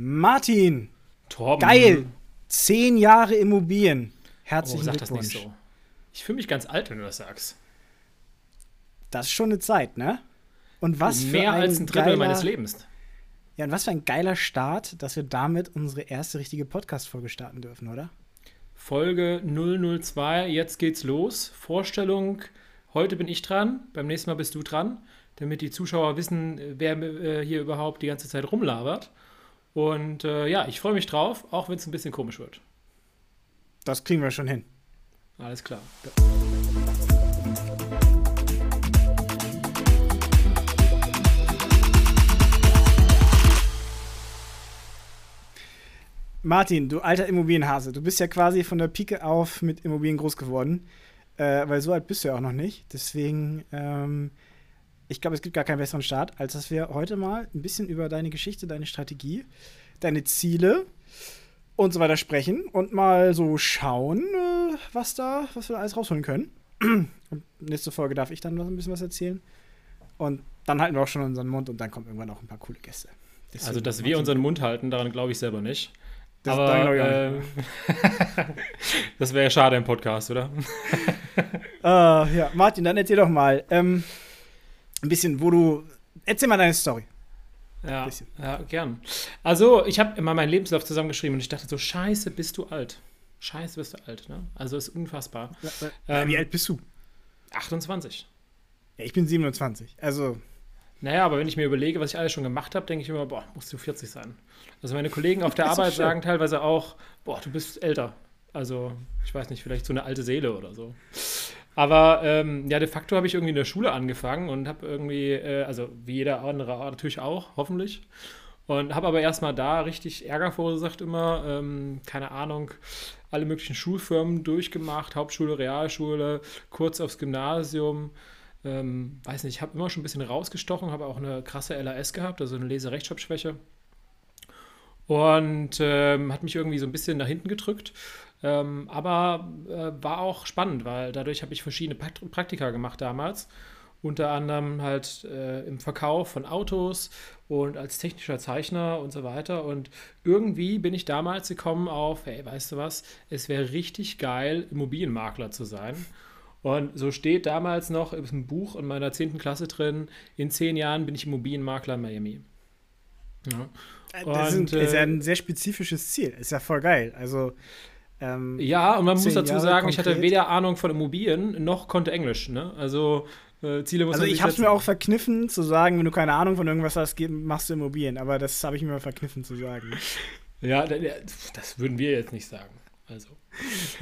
Martin, Torben. geil. Zehn Jahre Immobilien. Herzlichen Oh, sag das Glückwunsch. nicht so. Ich fühle mich ganz alt, wenn du das sagst. Das ist schon eine Zeit, ne? Und was für Mehr ein als ein Drittel geiler, meines Lebens. Ja, und was für ein geiler Start, dass wir damit unsere erste richtige Podcast-Folge starten dürfen, oder? Folge 002, jetzt geht's los. Vorstellung, heute bin ich dran, beim nächsten Mal bist du dran, damit die Zuschauer wissen, wer äh, hier überhaupt die ganze Zeit rumlabert. Und äh, ja, ich freue mich drauf, auch wenn es ein bisschen komisch wird. Das kriegen wir schon hin. Alles klar. Martin, du alter Immobilienhase, du bist ja quasi von der Pike auf mit Immobilien groß geworden. Äh, weil so alt bist du ja auch noch nicht. Deswegen, ähm, ich glaube, es gibt gar keinen besseren Start, als dass wir heute mal ein bisschen über deine Geschichte, deine Strategie, deine Ziele und so weiter sprechen und mal so schauen, äh, was da, was wir da alles rausholen können. Und nächste Folge darf ich dann noch ein bisschen was erzählen. Und dann halten wir auch schon unseren Mund und dann kommen irgendwann auch ein paar coole Gäste. Deswegen, Also, dass wir unseren Mund halten, daran glaube ich selber nicht. Das- Aber äh, das wäre ja schade im Podcast, oder? Äh, ja, Martin, dann erzähl doch mal ähm, ein bisschen, wo du. Erzähl mal deine Story. Ja, ja gern. Also, ich habe immer meinen Lebenslauf zusammengeschrieben und ich dachte so, scheiße, bist du alt. Scheiße, bist du alt, ne? Also, ist unfassbar. Ja, Ähm, Wie alt bist du? 28. Ja, ich bin 27. Also, Naja, aber wenn ich mir überlege, was ich alles schon gemacht habe, denke ich immer, boah, musst du 40 sein. Also meine Kollegen auf der Arbeit sagen teilweise auch, boah, du bist älter. Also, ich weiß nicht, vielleicht so eine alte Seele oder so. Aber ähm, ja, de facto habe ich irgendwie in der Schule angefangen und habe irgendwie, äh, also wie jeder andere natürlich auch, hoffentlich. Und habe aber erstmal da richtig Ärger verursacht immer. Ähm, keine Ahnung, alle möglichen Schulfirmen durchgemacht, Hauptschule, Realschule, kurz aufs Gymnasium. Ähm, weiß nicht, ich habe immer schon ein bisschen rausgestochen, habe auch eine krasse LAS gehabt, also eine Leserechtschreibschwäche. Und ähm, hat mich irgendwie so ein bisschen nach hinten gedrückt. Ähm, aber äh, war auch spannend, weil dadurch habe ich verschiedene Prakt- Praktika gemacht damals. Unter anderem halt äh, im Verkauf von Autos und als technischer Zeichner und so weiter. Und irgendwie bin ich damals gekommen auf, hey, weißt du was, es wäre richtig geil, Immobilienmakler zu sein. Und so steht damals noch im Buch in meiner 10. Klasse drin, in zehn Jahren bin ich Immobilienmakler in Miami. Ja. äh, das Und, ist, ein, ist ja äh, ein sehr spezifisches Ziel. Ist ja voll geil. Also, ähm, Ja, und man muss dazu Jahre sagen, ich hatte konkret. weder Ahnung von Immobilien noch konnte Englisch. Ne? Also äh, Ziele muss also ich habe es mir auch verkniffen zu sagen, wenn du keine Ahnung von irgendwas hast, machst du Immobilien. Aber das habe ich mir verkniffen zu sagen. Ja, da- da- das würden wir jetzt nicht sagen. Also.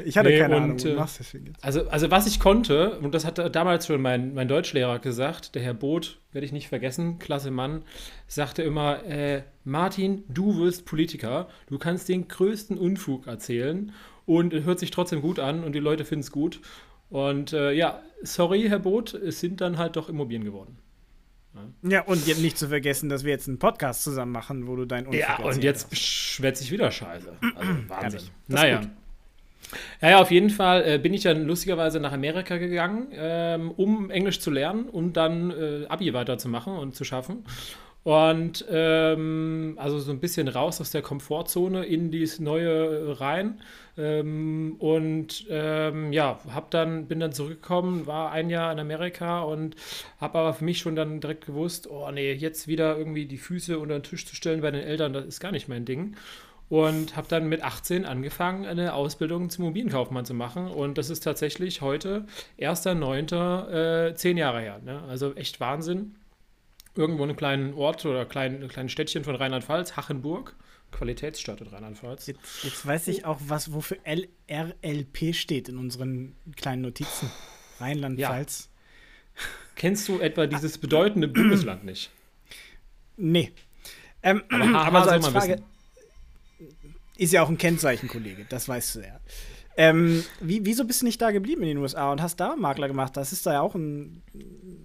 Ich hatte Nee, keine und, Ahnung, äh, machst deswegen jetzt. Also, also was ich konnte, und das hat damals schon mein, mein Deutschlehrer gesagt, der Herr Both, werde ich nicht vergessen, klasse Mann, sagte immer, äh, Martin, du wirst Politiker, du kannst den größten Unfug erzählen und hört sich trotzdem gut an und die Leute finden es gut. Und äh, ja, sorry, Herr Both, es sind dann halt doch Immobilien geworden. Ja, und jetzt nicht zu vergessen, dass wir jetzt einen Podcast zusammen machen, wo du dein Unfug Ja, und jetzt schwätze ich wieder Scheiße. Also Wahnsinn. Naja. gut. Ja, ja, auf jeden Fall äh, bin ich dann lustigerweise nach Amerika gegangen, ähm, um Englisch zu lernen und dann äh, Abi weiterzumachen und zu schaffen. Und ähm, also so ein bisschen raus aus der Komfortzone in dieses neue rein. Ähm, und ähm, ja, hab dann, bin dann zurückgekommen, war ein Jahr in Amerika und habe aber für mich schon dann direkt gewusst, oh nee, jetzt wieder irgendwie die Füße unter den Tisch zu stellen bei den Eltern, das ist gar nicht mein Ding. Und habe dann mit 18 angefangen, eine Ausbildung zum Immobilienkaufmann zu machen. Und das ist tatsächlich heute 1.9., äh, zehn Jahre her. Ne? Also echt Wahnsinn. Irgendwo in einem kleinen Ort oder kleinen, kleinen Städtchen von Rheinland-Pfalz, Hachenburg, Qualitätsstadt in Rheinland-Pfalz. Jetzt, jetzt weiß ich auch, was, wofür LRLP steht in unseren kleinen Notizen. Rheinland-Pfalz. Kennst du etwa dieses bedeutende Bundesland nicht? Nee. Ähm, Aber aber, haha, so als Frage. Ist ja auch ein Kennzeichen, Kollege, das weißt du ja. Ähm, wie, wieso bist du nicht da geblieben in den USA und hast da Makler gemacht? Das ist da ja auch ein,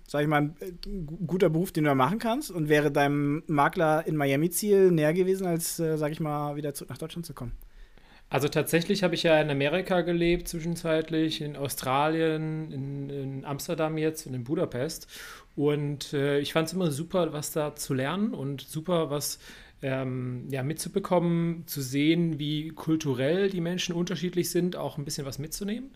sag ich mal, ein gu- guter Beruf, den du da machen kannst und wäre deinem Makler in Miami-Ziel näher gewesen, als, äh, sag ich mal, wieder zurück nach Deutschland zu kommen. Also tatsächlich habe ich ja in Amerika gelebt, zwischenzeitlich, in Australien, in, in Amsterdam jetzt und in Budapest. Und äh, ich fand es immer super, was da zu lernen und super, was ähm, ja, mitzubekommen, zu sehen, wie kulturell die Menschen unterschiedlich sind, auch ein bisschen was mitzunehmen.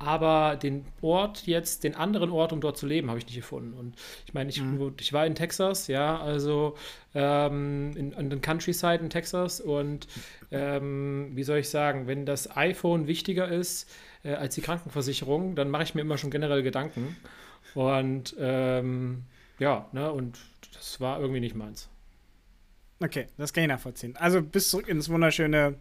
Aber den Ort jetzt, den anderen Ort, um dort zu leben, habe ich nicht gefunden. Und ich meine, ich, mhm. ich war in Texas, ja, also ähm, in, in den Countryside in Texas. Und ähm, wie soll ich sagen, wenn das iPhone wichtiger ist äh, als die Krankenversicherung, dann mache ich mir immer schon generell Gedanken. Und ähm, ja, ne, und das war irgendwie nicht meins. Okay, das kann ich nachvollziehen. Also bis zurück ins wunderschöne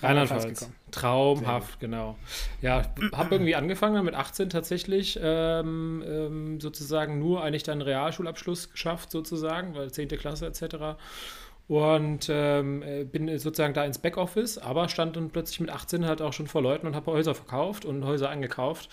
Rheinland-Pfalz. Traumhaft, genau. Ja, habe irgendwie angefangen mit 18 tatsächlich ähm, ähm, sozusagen nur eigentlich dann Realschulabschluss geschafft sozusagen, weil 10. Klasse etc. Und ähm, äh, bin sozusagen da ins Backoffice, aber stand dann plötzlich mit 18 halt auch schon vor Leuten und habe Häuser verkauft und Häuser angekauft.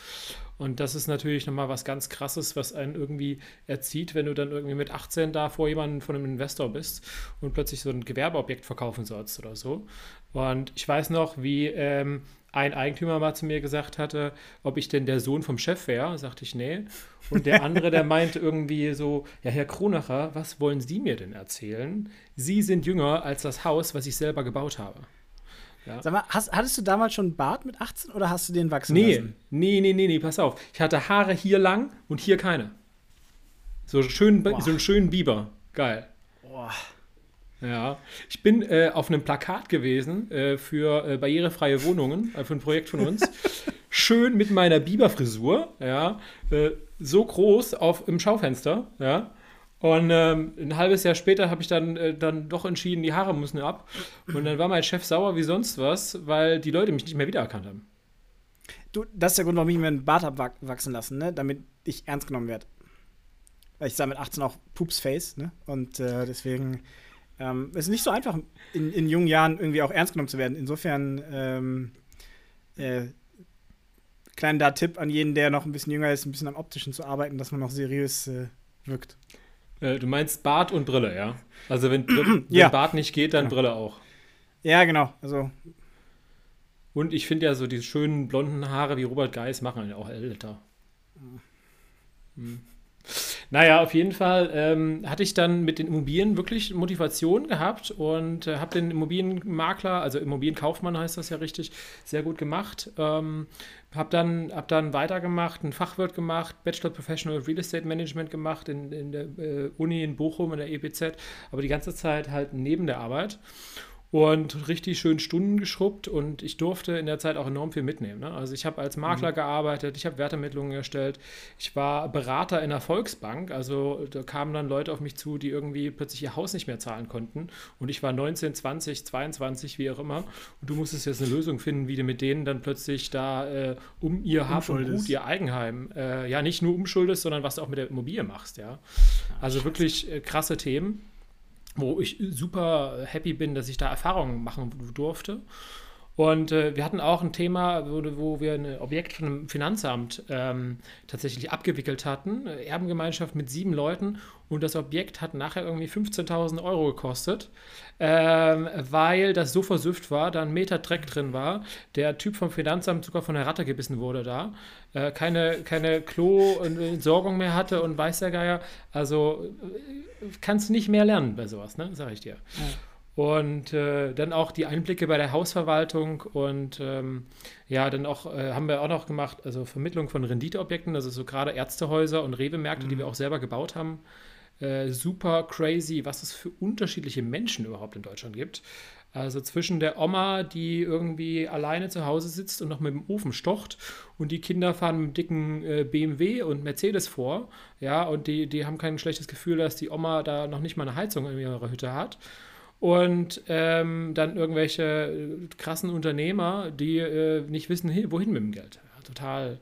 Und das ist natürlich nochmal was ganz Krasses, was einen irgendwie erzieht, wenn du dann irgendwie mit 18 da vor jemandem von einem Investor bist und plötzlich so ein Gewerbeobjekt verkaufen sollst oder so. Und ich weiß noch, wie ähm, ein Eigentümer mal zu mir gesagt hatte, ob ich denn der Sohn vom Chef wäre. Sagte ich, nee. Und der andere, der meinte irgendwie so, ja, Herr Kronacher, was wollen Sie mir denn erzählen? Sie sind jünger als das Haus, was ich selber gebaut habe. Ja. Sag mal, hast, hattest du damals schon einen Bart mit 18 oder hast du den wachsen nee, lassen? Nee, nee, nee, nee, pass auf. Ich hatte Haare hier lang und hier keine. So, schön, so einen schönen Biber. Geil. Boah. Ja, ich bin äh, auf einem Plakat gewesen äh, für äh, barrierefreie Wohnungen, äh, für ein Projekt von uns. Schön mit meiner Biberfrisur, ja, äh, so groß auf, im Schaufenster, ja. Und ähm, ein halbes Jahr später habe ich dann, äh, dann doch entschieden, die Haare müssen ab. Und dann war mein Chef sauer wie sonst was, weil die Leute mich nicht mehr wiedererkannt haben. Du, das ist der Grund, warum ich mir einen Bart abwachsen lassen, ne? damit ich ernst genommen werde. Weil ich sah mit 18 auch Pupsface, ne? Und äh, deswegen ähm, es ist nicht so einfach, in, in, jungen Jahren irgendwie auch ernst genommen zu werden. Insofern, ähm, äh, kleiner Tipp an jeden, der noch ein bisschen jünger ist, ein bisschen am Optischen zu arbeiten, dass man noch seriös äh, wirkt. Äh, du meinst Bart und Brille, ja? Also wenn, wenn ja. Bart nicht geht, dann ja. Brille auch. Ja, genau. Also. Und ich finde ja so diese schönen blonden Haare wie Robert Geis machen ja auch älter. Mhm. Naja, auf jeden Fall ähm, hatte ich dann mit den Immobilien wirklich Motivation gehabt und äh, habe den Immobilienmakler, also Immobilienkaufmann heißt das ja richtig, sehr gut gemacht. Ähm, habe dann, hab dann weitergemacht, einen Fachwirt gemacht, Bachelor Professional Real Estate Management gemacht in, in der äh, Uni in Bochum, in der EPZ, aber die ganze Zeit halt neben der Arbeit und richtig schön Stunden geschrubbt und ich durfte in der Zeit auch enorm viel mitnehmen. Ne? Also ich habe als Makler mhm. gearbeitet, ich habe Wertermittlungen erstellt, ich war Berater in der Volksbank, also da kamen dann Leute auf mich zu, die irgendwie plötzlich ihr Haus nicht mehr zahlen konnten und ich war 19, 20, 22, wie auch immer und du musstest jetzt eine Lösung finden, wie du mit denen dann plötzlich da äh, um ihr Hab und Gut, ihr Eigenheim, äh, ja nicht nur umschuldest, sondern was du auch mit der Immobilie machst, ja. Also wirklich äh, krasse Themen wo ich super happy bin, dass ich da Erfahrungen machen durfte. Und äh, wir hatten auch ein Thema, wo, wo wir ein Objekt von einem Finanzamt ähm, tatsächlich abgewickelt hatten. Erbengemeinschaft mit sieben Leuten. Und das Objekt hat nachher irgendwie 15.000 Euro gekostet, ähm, weil das so versüfft war, da ein Meter Dreck drin war. Der Typ vom Finanzamt sogar von der Ratte gebissen wurde da. Äh, keine keine Klo-Entsorgung mehr hatte und weiß der Geier. Also äh, kannst du nicht mehr lernen bei sowas, ne? Sag ich dir. Ja. Und äh, dann auch die Einblicke bei der Hausverwaltung und ähm, ja, dann auch äh, haben wir auch noch gemacht, also Vermittlung von Renditeobjekten, also so gerade Ärztehäuser und Rewe-Märkte, mhm. die wir auch selber gebaut haben. Äh, super crazy, was es für unterschiedliche Menschen überhaupt in Deutschland gibt. Also zwischen der Oma, die irgendwie alleine zu Hause sitzt und noch mit dem Ofen stocht und die Kinder fahren mit einem dicken äh, BMW und Mercedes vor, ja, und die, die haben kein schlechtes Gefühl, dass die Oma da noch nicht mal eine Heizung in ihrer Hütte hat und ähm, dann irgendwelche äh, krassen Unternehmer, die äh, nicht wissen, wohin mit dem Geld. Ja, total,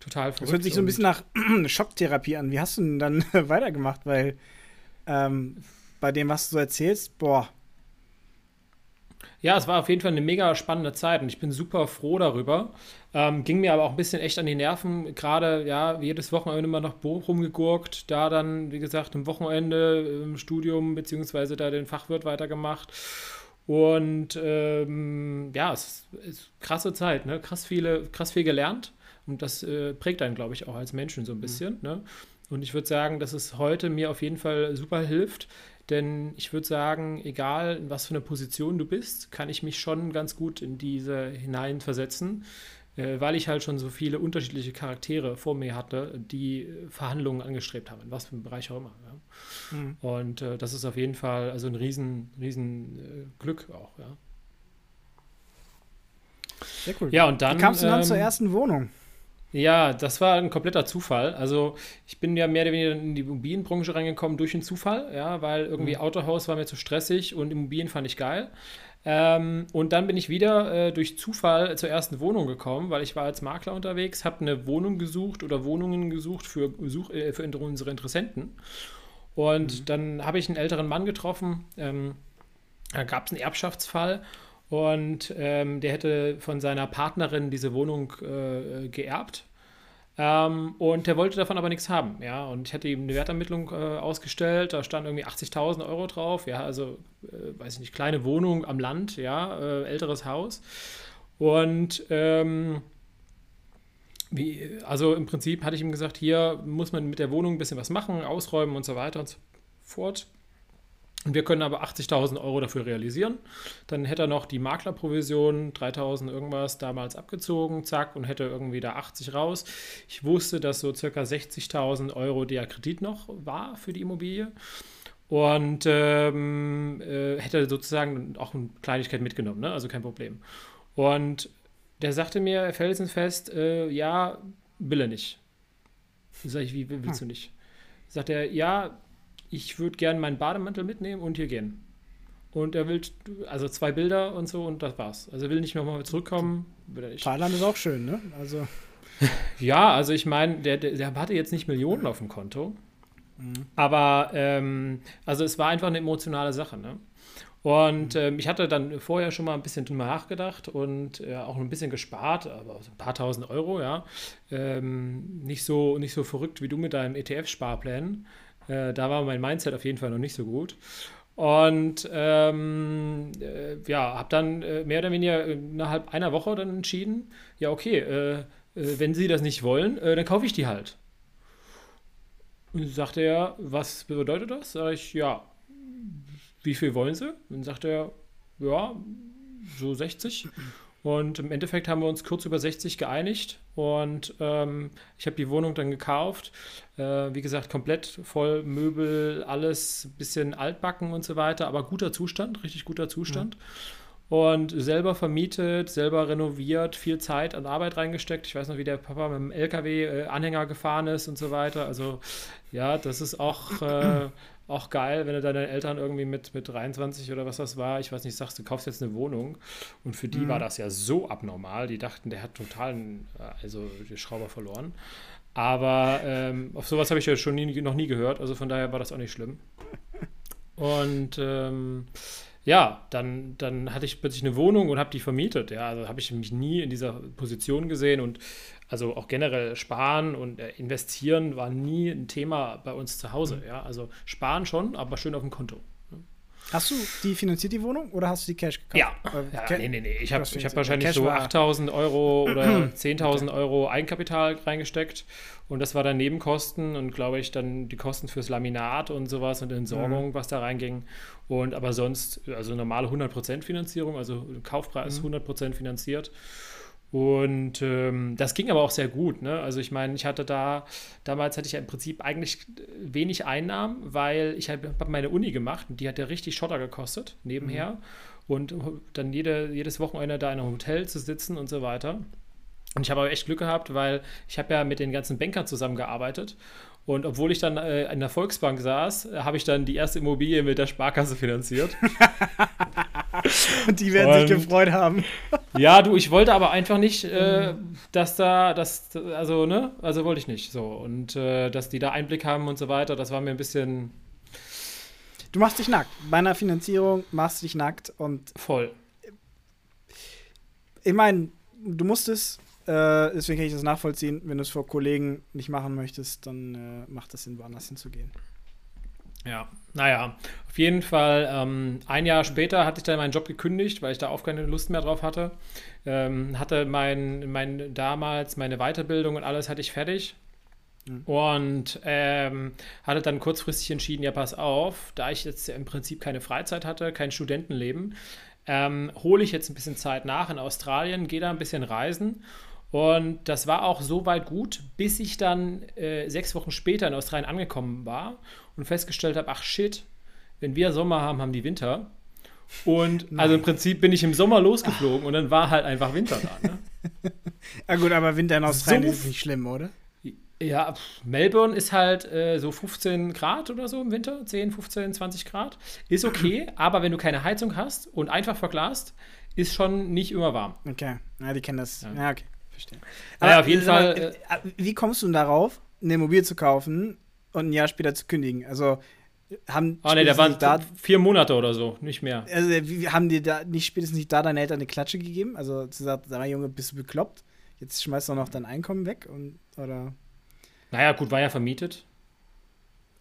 total verrückt. Das hört sich so ein bisschen nach Schocktherapie an. Wie hast du denn dann weitergemacht? Weil ähm, bei dem, was du so erzählst, boah, ja, es war auf jeden Fall eine mega spannende Zeit und ich bin super froh darüber. Ähm, ging mir aber auch ein bisschen echt an die Nerven. Gerade, ja, jedes Wochenende immer nach Bochum gegurkt, da dann, wie gesagt, am Wochenende im Studium beziehungsweise da den Fachwirt weitergemacht. Und ähm, ja, es ist krasse Zeit, ne? krass, viele, krass viel gelernt. Und das äh, prägt einen, glaube ich, auch als Menschen so ein mhm. bisschen. Mhm. Ne? Und ich würde sagen, dass es heute mir auf jeden Fall super hilft, denn ich würde sagen, egal in was für eine Position du bist, kann ich mich schon ganz gut in diese hineinversetzen, äh, weil ich halt schon so viele unterschiedliche Charaktere vor mir hatte, die Verhandlungen angestrebt haben, in was für einem Bereich auch immer. Ja. Mhm. Und äh, das ist auf jeden Fall also ein riesen, riesen äh, Glück auch, ja. Sehr cool. Ja, und dann. Wie kamst du dann ähm, zur ersten Wohnung? Ja, das war ein kompletter Zufall. Also ich bin ja mehr oder weniger in die Immobilienbranche reingekommen durch einen Zufall, ja, weil irgendwie mhm. Autohaus war mir zu stressig und Immobilien fand ich geil. Ähm, und dann bin ich wieder äh, durch Zufall zur ersten Wohnung gekommen, weil ich war als Makler unterwegs, habe eine Wohnung gesucht oder Wohnungen gesucht für, Such, äh, für unsere Interessenten. Und mhm. dann habe ich einen älteren Mann getroffen. Ähm, da gab es einen Erbschaftsfall und ähm, der hätte von seiner Partnerin diese Wohnung äh, geerbt. Ähm, und der wollte davon aber nichts haben, ja. Und ich hatte ihm eine Wertermittlung äh, ausgestellt, da stand irgendwie 80.000 Euro drauf, ja, also, äh, weiß ich nicht, kleine Wohnung am Land, ja, äh, älteres Haus. Und ähm, wie, also im Prinzip hatte ich ihm gesagt, hier muss man mit der Wohnung ein bisschen was machen, ausräumen und so weiter und so fort. Und wir können aber 80.000 Euro dafür realisieren. Dann hätte er noch die Maklerprovision, 3.000 irgendwas damals abgezogen, zack, und hätte irgendwie da 80 raus. Ich wusste, dass so circa 60.000 Euro der Kredit noch war für die Immobilie. Und ähm, äh, hätte sozusagen auch eine Kleinigkeit mitgenommen, ne? also kein Problem. Und der sagte mir felsenfest, äh, ja, will er nicht. Sag ich, wie willst hm. du nicht? Sagt er, ja, ich würde gerne meinen Bademantel mitnehmen und hier gehen. Und er will, also zwei Bilder und so und das war's. Also er will nicht nochmal zurückkommen. Thailand ist auch schön, ne? Also. ja, also ich meine, der, der, der, hatte jetzt nicht Millionen auf dem Konto. Mhm. Aber ähm, also es war einfach eine emotionale Sache, ne? Und mhm. ähm, ich hatte dann vorher schon mal ein bisschen drüber nachgedacht und äh, auch ein bisschen gespart, aber ein paar tausend Euro, ja. Ähm, nicht, so, nicht so verrückt wie du mit deinem ETF-Sparplan. Äh, da war mein Mindset auf jeden Fall noch nicht so gut. Und ähm, äh, ja, habe dann äh, mehr oder weniger innerhalb einer Woche dann entschieden, ja, okay, äh, äh wenn Sie das nicht wollen, äh, dann kaufe ich die halt. Und sagte er, was bedeutet das? Sag ich, ja, wie viel wollen Sie? Und sagte er, ja, so 60. Und im Endeffekt haben wir uns kurz über 60 geeinigt und ähm, ich habe die Wohnung dann gekauft. Äh, wie gesagt, komplett voll Möbel, alles bisschen altbacken und so weiter, aber guter Zustand, richtig guter Zustand. Mhm. Und selber vermietet, selber renoviert, viel Zeit an Arbeit reingesteckt. Ich weiß noch, wie der Papa mit dem LKW-Anhänger äh, gefahren ist und so weiter. Also ja, das ist auch äh, auch geil, wenn du deinen Eltern irgendwie mit, mit 23 oder was das war, ich weiß nicht, sagst, du kaufst jetzt eine Wohnung. Und für die mhm. war das ja so abnormal. Die dachten, der hat total, äh, also die Schrauber verloren. Aber ähm, auf sowas habe ich ja schon nie, noch nie gehört. Also von daher war das auch nicht schlimm. Und ähm, ja, dann, dann hatte ich plötzlich eine Wohnung und habe die vermietet. Ja, also habe ich mich nie in dieser Position gesehen und also auch generell sparen und äh, investieren war nie ein Thema bei uns zu Hause. Mhm. Ja, also sparen schon, aber schön auf dem Konto. Hast du die finanziert, die Wohnung, oder hast du die Cash gekauft? Ja, äh, ja Ca nee, nee, nee. Ich habe hab wahrscheinlich so 8.000 Euro oder 10.000 Euro Eigenkapital reingesteckt und das war dann Nebenkosten und glaube ich dann die Kosten fürs Laminat und sowas und Entsorgung, mhm. was da reinging. Und aber sonst, also normale 100% Finanzierung, also Kaufpreis mhm. 100% finanziert. Und ähm, das ging aber auch sehr gut. Ne? Also ich meine, ich hatte da, damals hatte ich ja im Prinzip eigentlich wenig Einnahmen, weil ich habe hab meine Uni gemacht und die hat ja richtig Schotter gekostet nebenher. Mhm. Und dann jede, jedes Wochenende da in einem Hotel zu sitzen und so weiter. Und ich habe aber echt Glück gehabt, weil ich habe ja mit den ganzen Bankern zusammengearbeitet und obwohl ich dann äh, in der Volksbank saß, äh, habe ich dann die erste Immobilie mit der Sparkasse finanziert. Und die werden und, sich gefreut haben. ja, du, ich wollte aber einfach nicht, äh, dass da, das, also, ne, also wollte ich nicht so. Und äh, dass die da Einblick haben und so weiter, das war mir ein bisschen. Du machst dich nackt. Bei einer Finanzierung machst du dich nackt und. Voll. Ich meine, du musstest äh, deswegen kann ich das nachvollziehen. Wenn du es vor Kollegen nicht machen möchtest, dann äh, macht es Sinn, woanders hinzugehen. Ja, naja, auf jeden Fall. Ähm, ein Jahr später hatte ich dann meinen Job gekündigt, weil ich da auch keine Lust mehr drauf hatte. Ähm, hatte mein, mein damals meine Weiterbildung und alles hatte ich fertig. Mhm. Und ähm, hatte dann kurzfristig entschieden, ja, pass auf, da ich jetzt im Prinzip keine Freizeit hatte, kein Studentenleben, ähm, hole ich jetzt ein bisschen Zeit nach in Australien, gehe da ein bisschen reisen. Und das war auch so weit gut, bis ich dann äh, sechs Wochen später in Australien angekommen war und festgestellt habe, ach shit, wenn wir Sommer haben, haben die Winter. Und Nein. also im Prinzip bin ich im Sommer losgeflogen und dann war halt einfach Winter da. Ne? ja gut, aber Winter in Australien so ist nicht schlimm, oder? Ja, Melbourne ist halt äh, so 15 Grad oder so im Winter, 10, 15, 20 Grad. Ist okay, aber wenn du keine Heizung hast und einfach verglast, ist schon nicht immer warm. Okay, ja, die kennen das. Ja, ja okay, verstehe. Aber ja, auf jeden Fall. Mal, äh, äh, wie kommst du denn darauf, eine Immobilie zu kaufen und ein Jahr später zu kündigen? Also haben oh, nee, der waren da vier Monate oder so, nicht mehr. Also wie, haben die da nicht spätestens nicht da deine Eltern eine Klatsche gegeben? Also zu sagen, sag mal, Junge, bist du bekloppt? Jetzt schmeißt du noch dein Einkommen weg und oder naja, gut, war ja vermietet.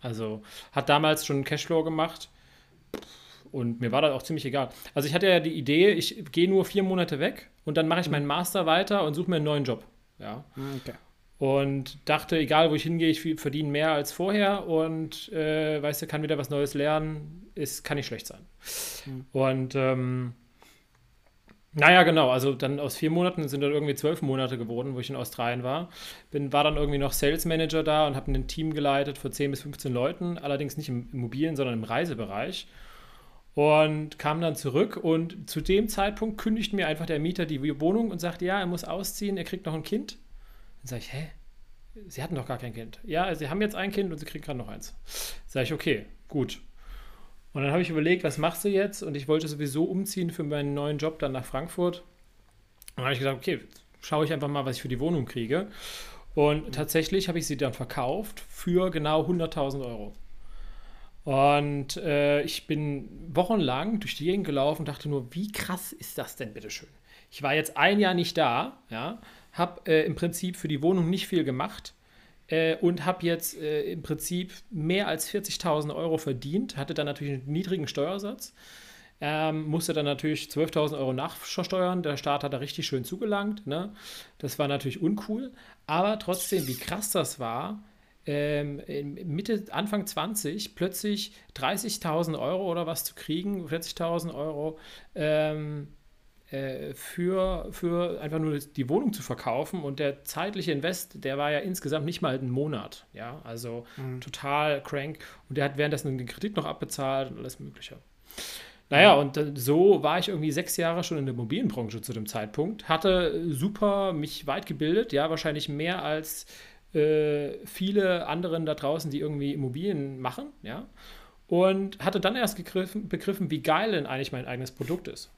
Also hat damals schon Cashflow gemacht. Und mir war das auch ziemlich egal. Also ich hatte ja die Idee, ich gehe nur vier Monate weg und dann mache ich mhm. meinen Master weiter und suche mir einen neuen Job. Ja. Ah, okay. Und dachte, egal wo ich hingehe, ich verdiene mehr als vorher und äh, weißt du, kann wieder was Neues lernen, ist, kann nicht schlecht sein. Mhm. Und ähm, naja, genau. Also dann aus vier Monaten sind dann irgendwie zwölf Monate geworden, wo ich in Australien war. Bin, war dann irgendwie noch Sales Manager da und habe ein Team geleitet für 10 bis 15 Leuten, allerdings nicht im Immobilien, sondern im Reisebereich. Und kam dann zurück und zu dem Zeitpunkt kündigt mir einfach der Mieter die Wohnung und sagt, ja, er muss ausziehen, er kriegt noch ein Kind. Dann sage ich, hä? Sie hatten doch gar kein Kind. Ja, Sie haben jetzt ein Kind und Sie kriegen gerade noch eins. Sage ich, okay, gut. Und dann habe ich überlegt, was machst du jetzt? Und ich wollte sowieso umziehen für meinen neuen Job dann nach Frankfurt. Und dann habe ich gesagt, okay, schaue ich einfach mal, was ich für die Wohnung kriege. Und tatsächlich habe ich sie dann verkauft für genau 100.000 Euro. Und äh, ich bin wochenlang durch die Gegend gelaufen dachte nur, wie krass ist das denn, bitteschön? Ich war jetzt ein Jahr nicht da, ja, habe äh, im Prinzip für die Wohnung nicht viel gemacht, äh, und habe jetzt äh, im Prinzip mehr als 40.000 Euro verdient, hatte dann natürlich einen niedrigen Steuersatz. Ähm, musste dann natürlich 12.000 Euro nachversteuern. Der Staat hat da richtig schön zugelangt. Ne? Das war natürlich uncool. Aber trotzdem, wie krass das war, ähm, Mitte, Anfang 20 plötzlich 30.000 Euro oder was zu kriegen, 40.000 Euro ähm, äh, für, für einfach nur die Wohnung zu verkaufen. Und der zeitliche Invest, der war ja insgesamt nicht mal einen Monat. Ja, also mhm. total crank. Und der hat währenddessen den Kredit noch abbezahlt und alles Mögliche. Naja, mhm. und so war ich irgendwie sechs Jahre schon in der Immobilienbranche zu dem Zeitpunkt. Hatte super mich weit gebildet, ja, wahrscheinlich mehr als äh, viele anderen da draußen, die irgendwie Immobilien machen, ja. Und hatte dann erst gegriffen, begriffen, wie geil denn eigentlich mein eigenes Produkt ist.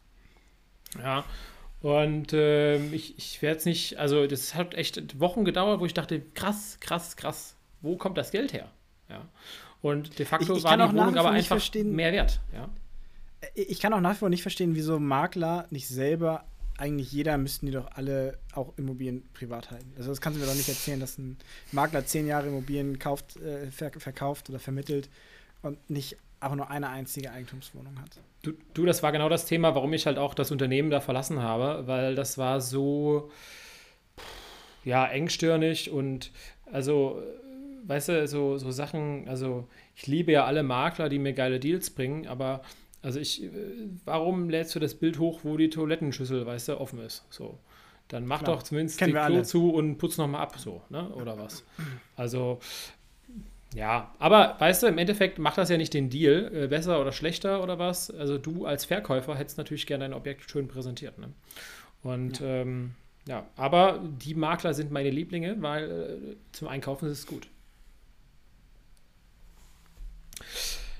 Ja. Und äh, ich, ich werde es nicht, also das hat echt Wochen gedauert, wo ich dachte, krass, krass, krass, wo kommt das Geld her? Ja. Und de facto ich, ich war die Wohnung aber einfach verstehen, mehr wert. Ja. Ich kann auch nach wie vor nicht verstehen, wieso Makler nicht selber, eigentlich jeder müssten die doch alle auch Immobilien privat halten. Also das kannst du mir doch nicht erzählen, dass ein Makler zehn Jahre Immobilien kauft, äh, verkauft oder vermittelt und nicht auch nur eine einzige Eigentumswohnung hat. Du, du, das war genau das Thema, warum ich halt auch das Unternehmen da verlassen habe, weil das war so ja engstirnig und also weißt du, so, so Sachen, also ich liebe ja alle Makler, die mir geile Deals bringen, aber also ich, warum lädst du das Bild hoch, wo die Toilettenschüssel, weißt du, offen ist? So. Dann mach Klar. doch zumindest Kennen die Klo zu und putz nochmal ab, so, ne? Oder was? Also, ja, aber weißt du, im Endeffekt macht das ja nicht den Deal äh, besser oder schlechter oder was. Also du als Verkäufer hättest natürlich gerne dein Objekt schön präsentiert. Ne? Und ja. Ähm, ja, aber die Makler sind meine Lieblinge, weil äh, zum Einkaufen ist es gut.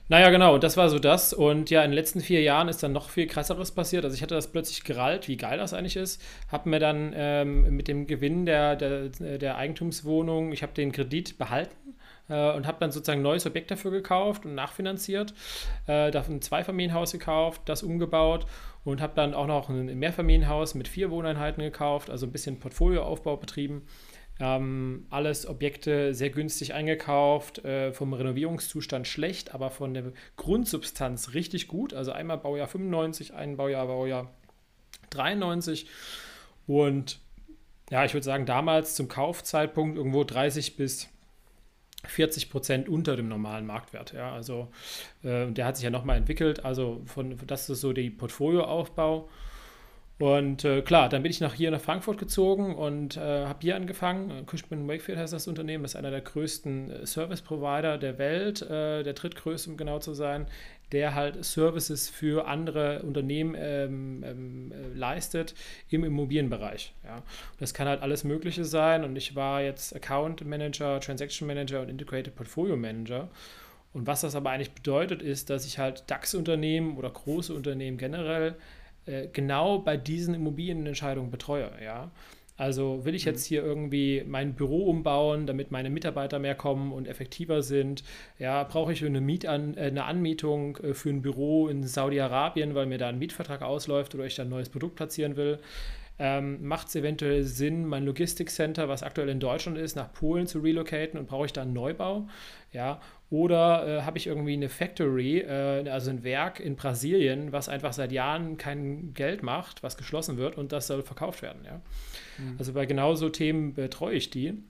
Naja, genau, das war so das. Und ja, in den letzten vier Jahren ist dann noch viel krasseres passiert. Also ich hatte das plötzlich gerallt, wie geil das eigentlich ist. Habe mir dann ähm, mit dem Gewinn der, der, der Eigentumswohnung, ich habe den Kredit behalten äh, und habe dann sozusagen ein neues Objekt dafür gekauft und nachfinanziert. Äh, dafür ein Zweifamilienhaus gekauft, das umgebaut und habe dann auch noch ein Mehrfamilienhaus mit vier Wohneinheiten gekauft, also ein bisschen Portfolioaufbau betrieben. Ähm, alles Objekte sehr günstig eingekauft, äh, vom Renovierungszustand schlecht, aber von der Grundsubstanz richtig gut. Also einmal Baujahr 95, ein Baujahr Baujahr 93 und ja, ich würde sagen, damals zum Kaufzeitpunkt irgendwo 30 bis 40 Prozent unter dem normalen Marktwert. Ja, also äh, der hat sich ja nochmal entwickelt. Also von das ist so der Portfolioaufbau. Und äh, klar, dann bin ich nach hier nach Frankfurt gezogen und äh, habe hier angefangen. Cushman Wakefield heißt das Unternehmen, das ist einer der größten äh, Service Provider der Welt, äh, der drittgrößte, um genau zu sein, der halt Services für andere Unternehmen ähm, ähm, äh, leistet im Immobilienbereich. Ja. Das kann halt alles Mögliche sein und ich war jetzt Account Manager, Transaction Manager und Integrated Portfolio Manager. Und was das aber eigentlich bedeutet, ist, dass ich halt DAX-Unternehmen oder große Unternehmen generell äh, genau bei diesen Immobilienentscheidungen betreue. Ja? Also will ich jetzt mhm. hier irgendwie mein Büro umbauen, damit meine Mitarbeiter mehr kommen und effektiver sind? Ja, brauche ich eine, Mietan äh, eine Anmietung äh, für ein Büro in Saudi-Arabien, weil mir da ein Mietvertrag ausläuft oder ich da ein neues Produkt platzieren will? Ähm, Macht es eventuell Sinn, mein Logistikcenter, was aktuell in Deutschland ist, nach Polen zu relocaten und brauche ich da einen Neubau? Ja, oder äh, habe ich irgendwie eine Factory, äh, also ein Werk in Brasilien, was einfach seit Jahren kein Geld macht, was geschlossen wird und das soll verkauft werden. Ja? Mhm. Also bei genau so Themen betreue ich die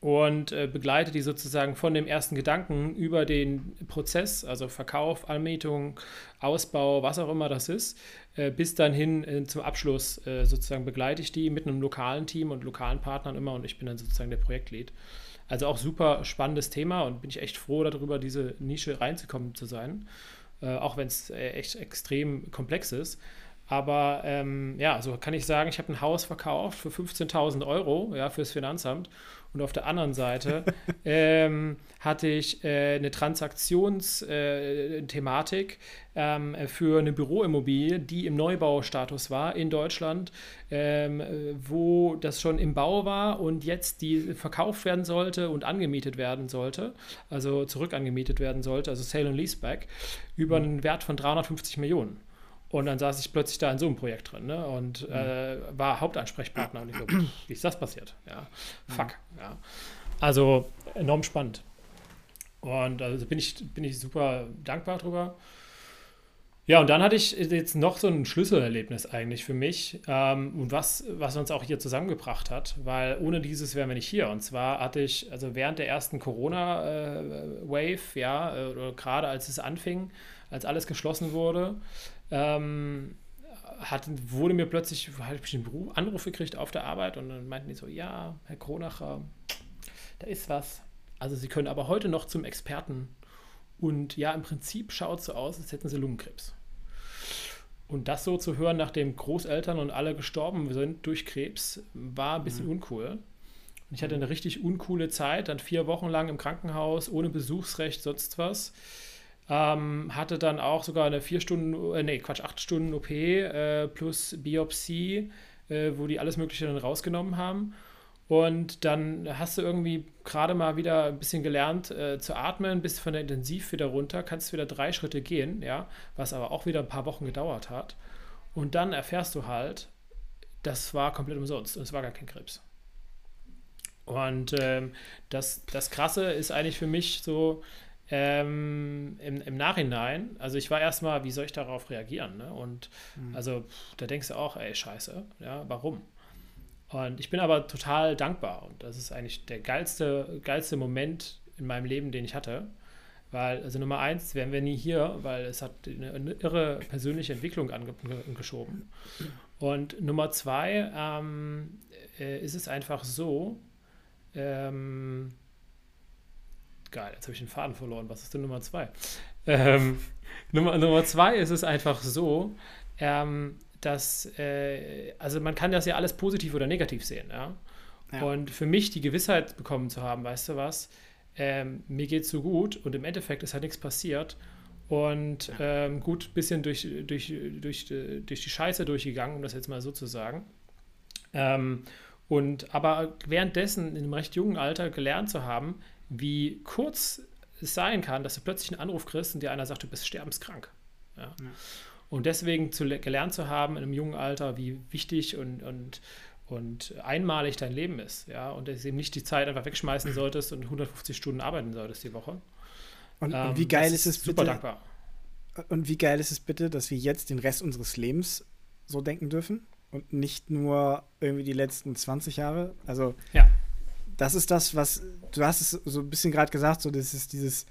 und äh, begleite die sozusagen von dem ersten Gedanken über den Prozess, also Verkauf, Anmietung, Ausbau, was auch immer das ist, äh, bis dann hin äh, zum Abschluss äh, sozusagen begleite ich die mit einem lokalen Team und lokalen Partnern immer und ich bin dann sozusagen der Projektlead. Also auch super spannendes Thema und bin ich echt froh darüber, diese Nische reinzukommen zu sein. Äh, auch wenn es äh, echt extrem komplex ist. Aber ähm, ja, so kann ich sagen, ich habe ein Haus verkauft für 15.000 Euro ja, fürs Finanzamt und auf der anderen Seite ähm, hatte ich äh, eine Transaktionsthematik äh, ähm, für eine Büroimmobilie, die im Neubaustatus war in Deutschland, ähm, wo das schon im Bau war und jetzt die verkauft werden sollte und angemietet werden sollte, also zurück angemietet werden sollte, also Sale and Leaseback, über mhm. einen Wert von 350 Millionen. Und dann saß ich plötzlich da in so einem Projekt drin ne? und mhm. äh, war Hauptansprechpartner. Und ich so, wie ist das passiert? Ja, fuck. Mhm. Ja. Also enorm spannend. Und also bin ich, bin ich super dankbar drüber. Ja, und dann hatte ich jetzt noch so ein Schlüsselerlebnis eigentlich für mich ähm, und was, was uns auch hier zusammengebracht hat, weil ohne dieses wären wir nicht hier. Und zwar hatte ich, also während der ersten Corona-Wave, äh, ja, äh, oder gerade als es anfing, als alles geschlossen wurde, ähm, hat, wurde mir plötzlich, habe ich einen Anruf gekriegt auf der Arbeit und dann meinten die so, ja, Herr Kronacher, da ist was. Also Sie können aber heute noch zum Experten und ja, im Prinzip schaut es so aus, als hätten Sie Lungenkrebs. Und das so zu hören, nachdem Großeltern und alle gestorben sind durch Krebs, war ein bisschen mhm. uncool. Und ich hatte eine richtig uncoole Zeit, dann vier Wochen lang im Krankenhaus, ohne Besuchsrecht, sonst was. Ähm, hatte dann auch sogar eine vier Stunden, äh, nee, Quatsch, acht Stunden OP äh, plus Biopsie, äh, wo die alles Mögliche dann rausgenommen haben. Und dann hast du irgendwie gerade mal wieder ein bisschen gelernt äh, zu atmen, bist von der Intensiv wieder runter, kannst wieder drei Schritte gehen, ja, was aber auch wieder ein paar Wochen gedauert hat. Und dann erfährst du halt, das war komplett umsonst und es war gar kein Krebs. Und ähm, das, das Krasse ist eigentlich für mich so, ähm, im, im, Nachhinein, also ich war erstmal, wie soll ich darauf reagieren? Ne? Und mhm. also da denkst du auch, ey, scheiße, ja, warum? Und ich bin aber total dankbar und das ist eigentlich der geilste, geilste Moment in meinem Leben, den ich hatte. Weil, also Nummer eins, wären wir nie hier, weil es hat eine, eine irre persönliche Entwicklung angeschoben. Und Nummer zwei ähm, äh, ist es einfach so, ähm, geil, jetzt habe ich den Faden verloren. Was ist denn Nummer zwei? Ähm, Nummer, Nummer zwei ist es einfach so, ähm, dass, äh, also man kann das ja alles positiv oder negativ sehen. Ja? ja. Und für mich die Gewissheit bekommen zu haben, weißt du was, ähm, mir geht es so gut und im Endeffekt ist halt nichts passiert. Und ja. ähm, gut, ein bisschen durch, durch, durch, durch die Scheiße durchgegangen, um das jetzt mal so zu sagen. Ähm, und aber währenddessen in einem recht jungen Alter gelernt zu haben, wie kurz es sein kann, dass du plötzlich einen Anruf kriegst und dir einer sagt, du bist sterbenskrank. Ja. ja. Und deswegen zu, gelernt zu haben in einem jungen Alter, wie wichtig und, und, und einmalig dein Leben ist. Ja? Und dass du eben nicht die Zeit einfach wegschmeißen solltest und 150 Stunden arbeiten solltest die Woche. Und, ähm, und wie geil ist es super bitte? dankbar. Und wie geil ist es bitte, dass wir jetzt den Rest unseres Lebens so denken dürfen und nicht nur irgendwie die letzten 20 Jahre? Also ja das ist das, was du hast es so ein bisschen gerade gesagt, so das ist dieses,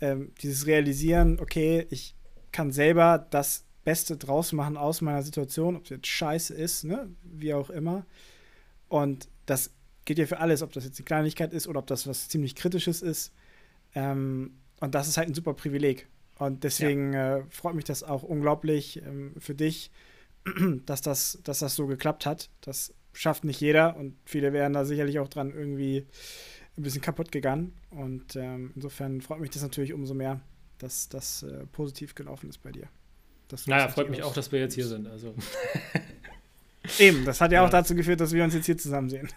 ähm, dieses Realisieren, okay, ich kann selber das Beste draus machen aus meiner Situation, ob es jetzt scheiße ist, ne, wie auch immer. Und das geht ja für alles, ob das jetzt eine Kleinigkeit ist oder ob das was ziemlich Kritisches ist. Ähm, und das ist halt ein super Privileg. Und deswegen ja. äh, freut mich das auch unglaublich ähm, für dich, dass das, dass das so geklappt hat. Das schafft nicht jeder und viele wären da sicherlich auch dran irgendwie ein bisschen kaputt gegangen. Und ähm, insofern freut mich das natürlich umso mehr, dass das äh, positiv gelaufen ist bei dir. naja, freut mich auch, dass wir jetzt hier sind. Also. Eben, das hat ja, ja, auch dazu geführt, dass wir uns jetzt hier zusammen sehen.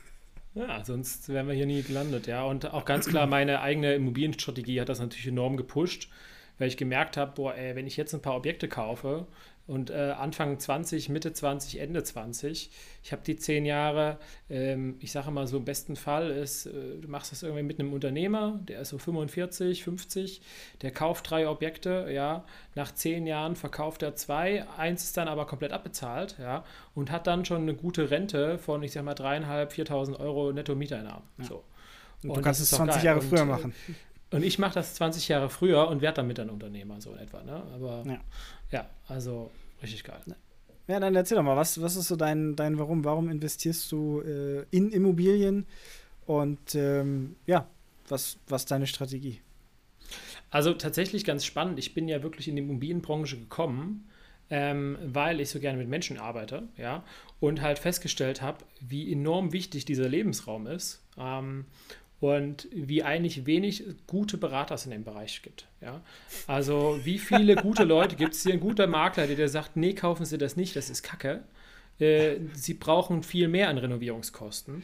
Ja, sonst wären wir hier nie gelandet, ja. Und auch ganz klar, meine eigene Immobilienstrategie hat das natürlich enorm gepusht, weil ich gemerkt habe, boah, ey, wenn ich jetzt ein paar Objekte kaufe und äh, Anfang 20, Mitte 20, Ende 20, ich habe die zehn Jahre, ähm, ich sage mal so im besten Fall ist, äh, du machst das irgendwie mit einem Unternehmer, der ist so 45, 50, der kauft drei Objekte, ja, nach zehn Jahren verkauft er zwei, eins ist dann aber komplett abbezahlt, ja, und hat dann schon eine gute Rente von, ich sag mal, dreieinhalb, 4.000 Euro netto Mieteinnahmen. Ja. So. Und, und du kannst es 20 geil. Jahre früher und, äh, machen. Und ich mache das 20 Jahre früher und werde damit dann Unternehmer, so in etwa. Ne? Aber ja. Ja, also richtig geil. Ja, dann erzähl doch mal, was, was ist so dein, dein Warum? Warum investierst du äh, in Immobilien? Und ähm, ja, was, was ist deine Strategie? Also tatsächlich ganz spannend. Ich bin ja wirklich in die Immobilienbranche gekommen, ähm, weil ich so gerne mit Menschen arbeite, ja, und halt festgestellt habe, wie enorm wichtig dieser Lebensraum ist. Ähm, und wie eigentlich wenig gute Berater es in dem Bereich gibt. Ja? Also wie viele gute Leute gibt es hier, ein guter Makler, der dir sagt, nee, kaufen Sie das nicht, das ist Kacke. Äh, Sie brauchen viel mehr an Renovierungskosten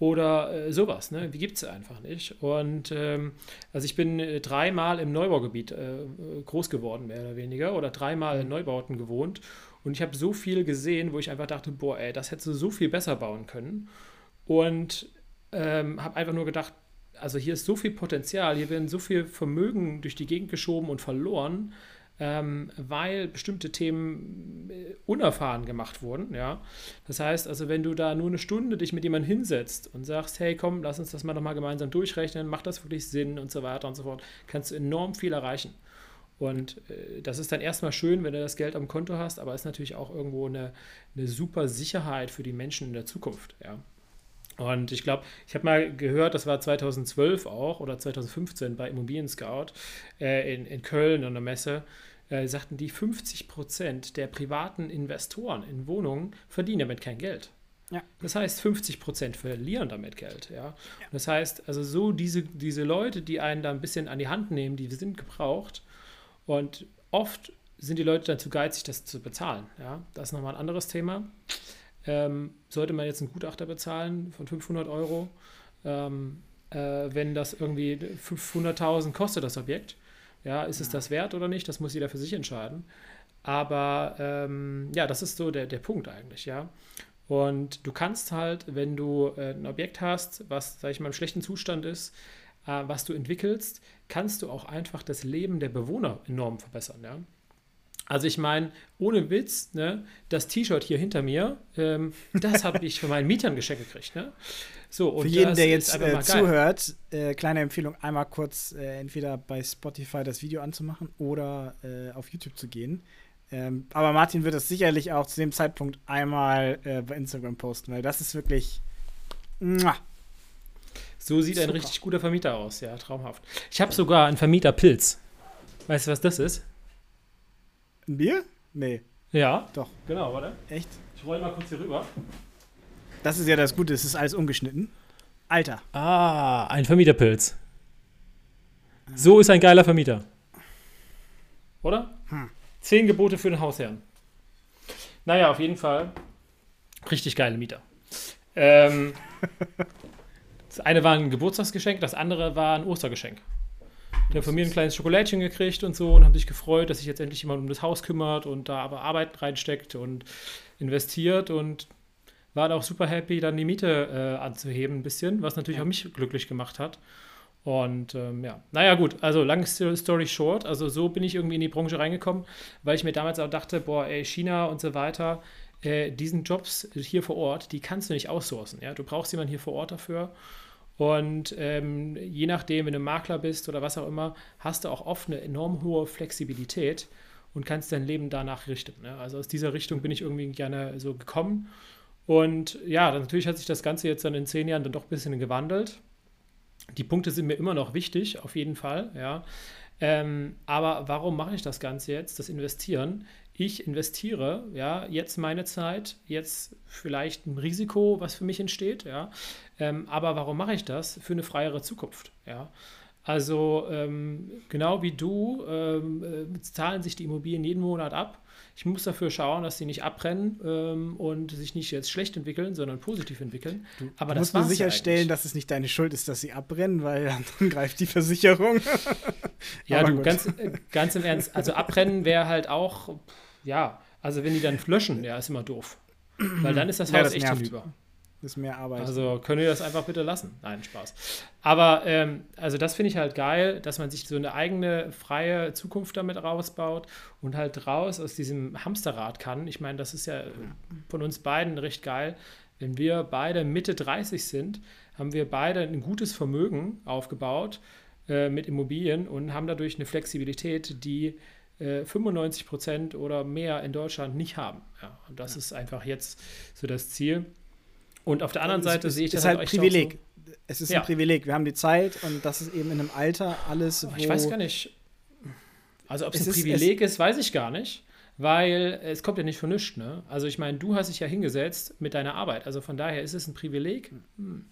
oder äh, sowas. Ne? Wie gibt es einfach nicht? Und ähm, also ich bin äh, dreimal im Neubaugebiet äh, groß geworden, mehr oder weniger, oder dreimal in Neubauten gewohnt. Und ich habe so viel gesehen, wo ich einfach dachte, boah, ey, das hättest du so viel besser bauen können. Und ähm, habe einfach nur gedacht, also hier ist so viel Potenzial, hier werden so viel Vermögen durch die Gegend geschoben und verloren, ähm, weil bestimmte Themen äh, unerfahren gemacht wurden. Ja? Das heißt, also wenn du da nur eine Stunde dich mit jemandem hinsetzt und sagst, hey komm, lass uns das mal nochmal gemeinsam durchrechnen, macht das wirklich Sinn und so weiter und so fort, kannst du enorm viel erreichen. Und äh, das ist dann erstmal schön, wenn du das Geld am Konto hast, aber ist natürlich auch irgendwo eine, eine super Sicherheit für die Menschen in der Zukunft. Ja? Und ich glaube, ich habe mal gehört, das war 2012 auch oder 2015 bei Immobilien Scout äh, in, in Köln an der Messe, äh, sagten die 50 Prozent der privaten Investoren in Wohnungen verdienen damit kein Geld. Ja. Das heißt, 50 Prozent verlieren damit Geld. Ja? ja? Das heißt, also so diese, diese Leute, die einen da ein bisschen an die Hand nehmen, die sind gebraucht. Und oft sind die Leute dann zu geizig, das zu bezahlen. Ja? Das ist nochmal ein anderes Thema. Ähm, sollte man jetzt einen Gutachter bezahlen von 500 Euro, ähm, äh, wenn das irgendwie 500.000 kostet, das Objekt, ja, ist es das wert oder nicht? Das muss jeder für sich entscheiden. Aber ähm, ja, das ist so der, der Punkt eigentlich, ja. Und du kannst halt, wenn du äh, ein Objekt hast, was, sag ich mal, im schlechten Zustand ist, äh, was du entwickelst, kannst du auch einfach das Leben der Bewohner enorm verbessern, ja. Also ich meine, ohne Witz, ne, das T-Shirt hier hinter mir, ähm, das habe ich von meinen Mietern geschenkt gekriegt. Ne? So, und Für jeden, der jetzt äh, zuhört, äh, kleine Empfehlung, einmal kurz äh, entweder bei Spotify das Video anzumachen oder äh, auf YouTube zu gehen. Ähm, aber Martin wird es sicherlich auch zu dem Zeitpunkt einmal äh, bei Instagram posten, weil das ist wirklich. Muah. So sieht Super. ein richtig guter Vermieter aus, ja, traumhaft. Ich habe sogar einen Vermieterpilz. Weißt du, was das ist? Ein Bier? Nee. Ja. Doch. Genau, warte. Echt? Ich roll mal kurz hier rüber. Das ist ja das Gute, es ist alles ungeschnitten. Alter. Ah, ein Vermieterpilz. So ist ein geiler Vermieter. Oder? Hm. Zehn Gebote für den Hausherrn. Naja, auf jeden Fall. Richtig geile Mieter. Ähm, das eine war ein Geburtstagsgeschenk, das andere war ein Ostergeschenk. Haben von mir ein kleines Schokolädchen gekriegt und so und haben sich gefreut, dass sich jetzt endlich jemand um das Haus kümmert und da aber Arbeit reinsteckt und investiert und waren auch super happy, dann die Miete äh, anzuheben ein bisschen, was natürlich auch mich glücklich gemacht hat. Und ähm, ja, naja, gut, also lange Story short, also so bin ich irgendwie in die Branche reingekommen, weil ich mir damals auch dachte, boah, ey, China und so weiter, äh, diesen Jobs hier vor Ort, die kannst du nicht aussourcen, ja, du brauchst jemanden hier vor Ort dafür Und ähm, je nachdem, wenn du Makler bist oder was auch immer, hast du auch oft eine enorm hohe Flexibilität und kannst dein Leben danach richten. Ne? Also aus dieser Richtung bin ich irgendwie gerne so gekommen. Und ja, natürlich hat sich das Ganze jetzt dann in zehn Jahren dann doch ein bisschen gewandelt. Die Punkte sind mir immer noch wichtig, auf jeden Fall, ja. Ähm, aber warum mache ich das Ganze jetzt, das Investieren? ich investiere ja jetzt meine Zeit, jetzt vielleicht ein Risiko, was für mich entsteht, ja. Ähm, aber warum mache ich das? Für eine freiere Zukunft, ja. Also ähm, genau wie du ähm, äh, zahlen sich die Immobilien jeden Monat ab. Ich muss dafür schauen, dass sie nicht abbrennen ähm, und sich nicht jetzt schlecht entwickeln, sondern positiv entwickeln. Du, Aber du musst nur sicherstellen, dass es nicht deine Schuld ist, dass sie abbrennen, weil dann greift die Versicherung. ja, du, ganz, äh, ganz im Ernst. Also abbrennen wäre halt auch ja, also wenn die dann löschen, ja, ist immer doof. Weil dann ist das Haus ja, das echt hinüber. Ist mehr Arbeit. Also könnt ihr das einfach bitte lassen. Nein, Spaß. Aber ähm, also das finde ich halt geil, dass man sich so eine eigene freie Zukunft damit rausbaut und halt raus aus diesem Hamsterrad kann. Ich meine, das ist ja von uns beiden recht geil. Wenn wir beide Mitte 30 sind, haben wir beide ein gutes Vermögen aufgebaut äh, mit Immobilien und haben dadurch eine Flexibilität, die 95 äh, Prozent oder mehr in Deutschland nicht haben. Ja, und das ja. ist einfach jetzt so das Ziel. Und auf der anderen Seite ist, sehe ich das halt, halt Privileg. So, es ist ja. ein Privileg. Wir haben die Zeit und das ist eben in einem Alter alles. ich weiß gar nicht. Also ob es, ein Privileg ist, ist, weiß ich gar nicht. Weil es kommt ja nicht von nichts, ne? Also ich meine, du hast dich ja hingesetzt mit deiner Arbeit. Also von daher ist es ein Privileg. Hm.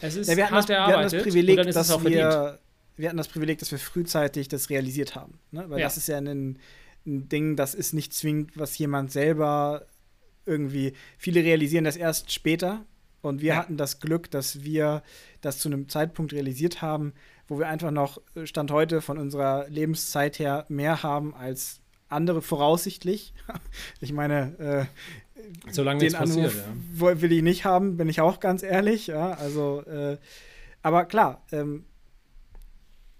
Es ist ja, wir hart das, erarbeitet wir das Privileg, und dann ist es auch verdient wir hatten das Privileg, dass wir frühzeitig das realisiert haben. Ne? Weil ja. das ist ja ein, ein, Ding, das ist nicht zwingend, was jemand selber irgendwie. Viele realisieren das erst später. Und wir ja. hatten das Glück, dass wir das zu einem Zeitpunkt realisiert haben, wo wir einfach noch äh, Stand heute von unserer Lebenszeit her mehr haben als andere voraussichtlich. ich meine, äh, Solange den Anruf ja. will ich nicht haben, bin ich auch ganz ehrlich. Ja? Also, äh, aber klar, ähm,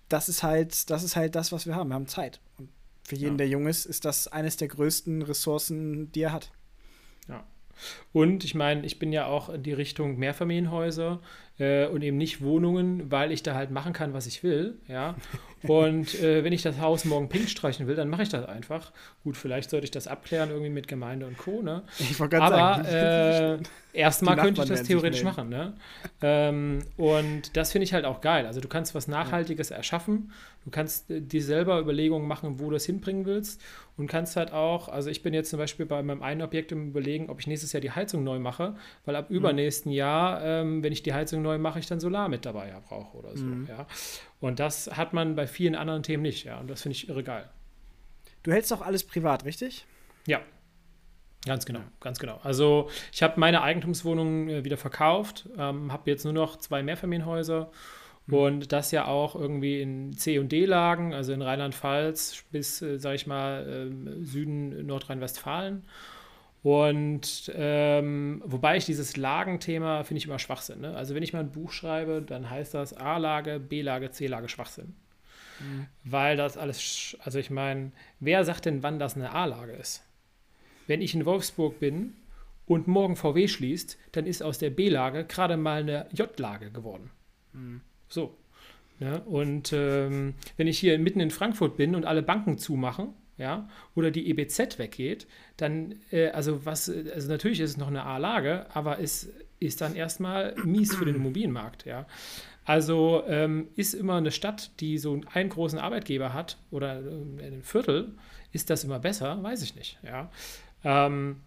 das ist halt, das ist halt das, was wir haben. Wir haben Zeit. Und für jeden, ja. der jung ist, ist das eines der größten Ressourcen, die er hat. Und ich meine, ich bin ja auch in die Richtung Mehrfamilienhäuser äh, und eben nicht Wohnungen, weil ich da halt machen kann, was ich will. Ja. Und äh, wenn ich das Haus morgen pink streichen will, dann mache ich das einfach. Gut, vielleicht sollte ich das abklären irgendwie mit Gemeinde und Co. Ne? Ich wollte gerade sagen. Aber äh, erstmal könnte ich das theoretisch machen. Ne? Ähm, und das finde ich halt auch geil. Also du kannst was Nachhaltiges erschaffen. Du kannst äh, dir selber Überlegungen machen, wo du das hinbringen willst. Und kannst halt auch, also ich bin jetzt zum Beispiel bei meinem einen Objekt im Überlegen, ob ich nächstes Jahr die Heizung neu mache, weil ab mhm. übernächsten Jahr, ähm, wenn ich die Heizung neu mache, ich dann Solar mit dabei ja, brauche oder so. Mhm. Ja. Und das hat man bei vielen anderen Themen nicht, ja. Und das finde ich irre geil. Du hältst doch alles privat, richtig? Ja. Ganz genau, ganz genau. Also ich habe meine Eigentumswohnung äh, wieder verkauft, ähm, habe jetzt nur noch zwei Mehrfamilienhäuser mhm. und das ja auch irgendwie in C- und D-Lagen, also in Rheinland-Pfalz bis, äh, sage ich mal, äh, Süden Nordrhein-Westfalen. Und ähm, wobei ich dieses Lagenthema finde ich immer Schwachsinn. Ne? Also wenn ich mal ein Buch schreibe, dann heißt das A-Lage, B-Lage, C-Lage Schwachsinn. Mhm. Weil das alles, also ich meine, wer sagt denn, wann das eine A-Lage ist? Wenn ich in Wolfsburg bin und morgen VW schließt, dann ist aus der B-Lage gerade mal eine J-Lage geworden. Mhm. So. Ne? und ähm, wenn ich hier mitten in Frankfurt bin und alle Banken zumachen, ja, oder die EBZ weggeht, dann, äh, also was, also natürlich ist es noch eine A-Lage, aber es ist dann erstmal mies für den Immobilienmarkt, ja. Also ähm, ist immer eine Stadt, die so einen großen Arbeitgeber hat oder äh, ein Viertel, ist das immer besser? Weiß ich nicht, ja. Ähm,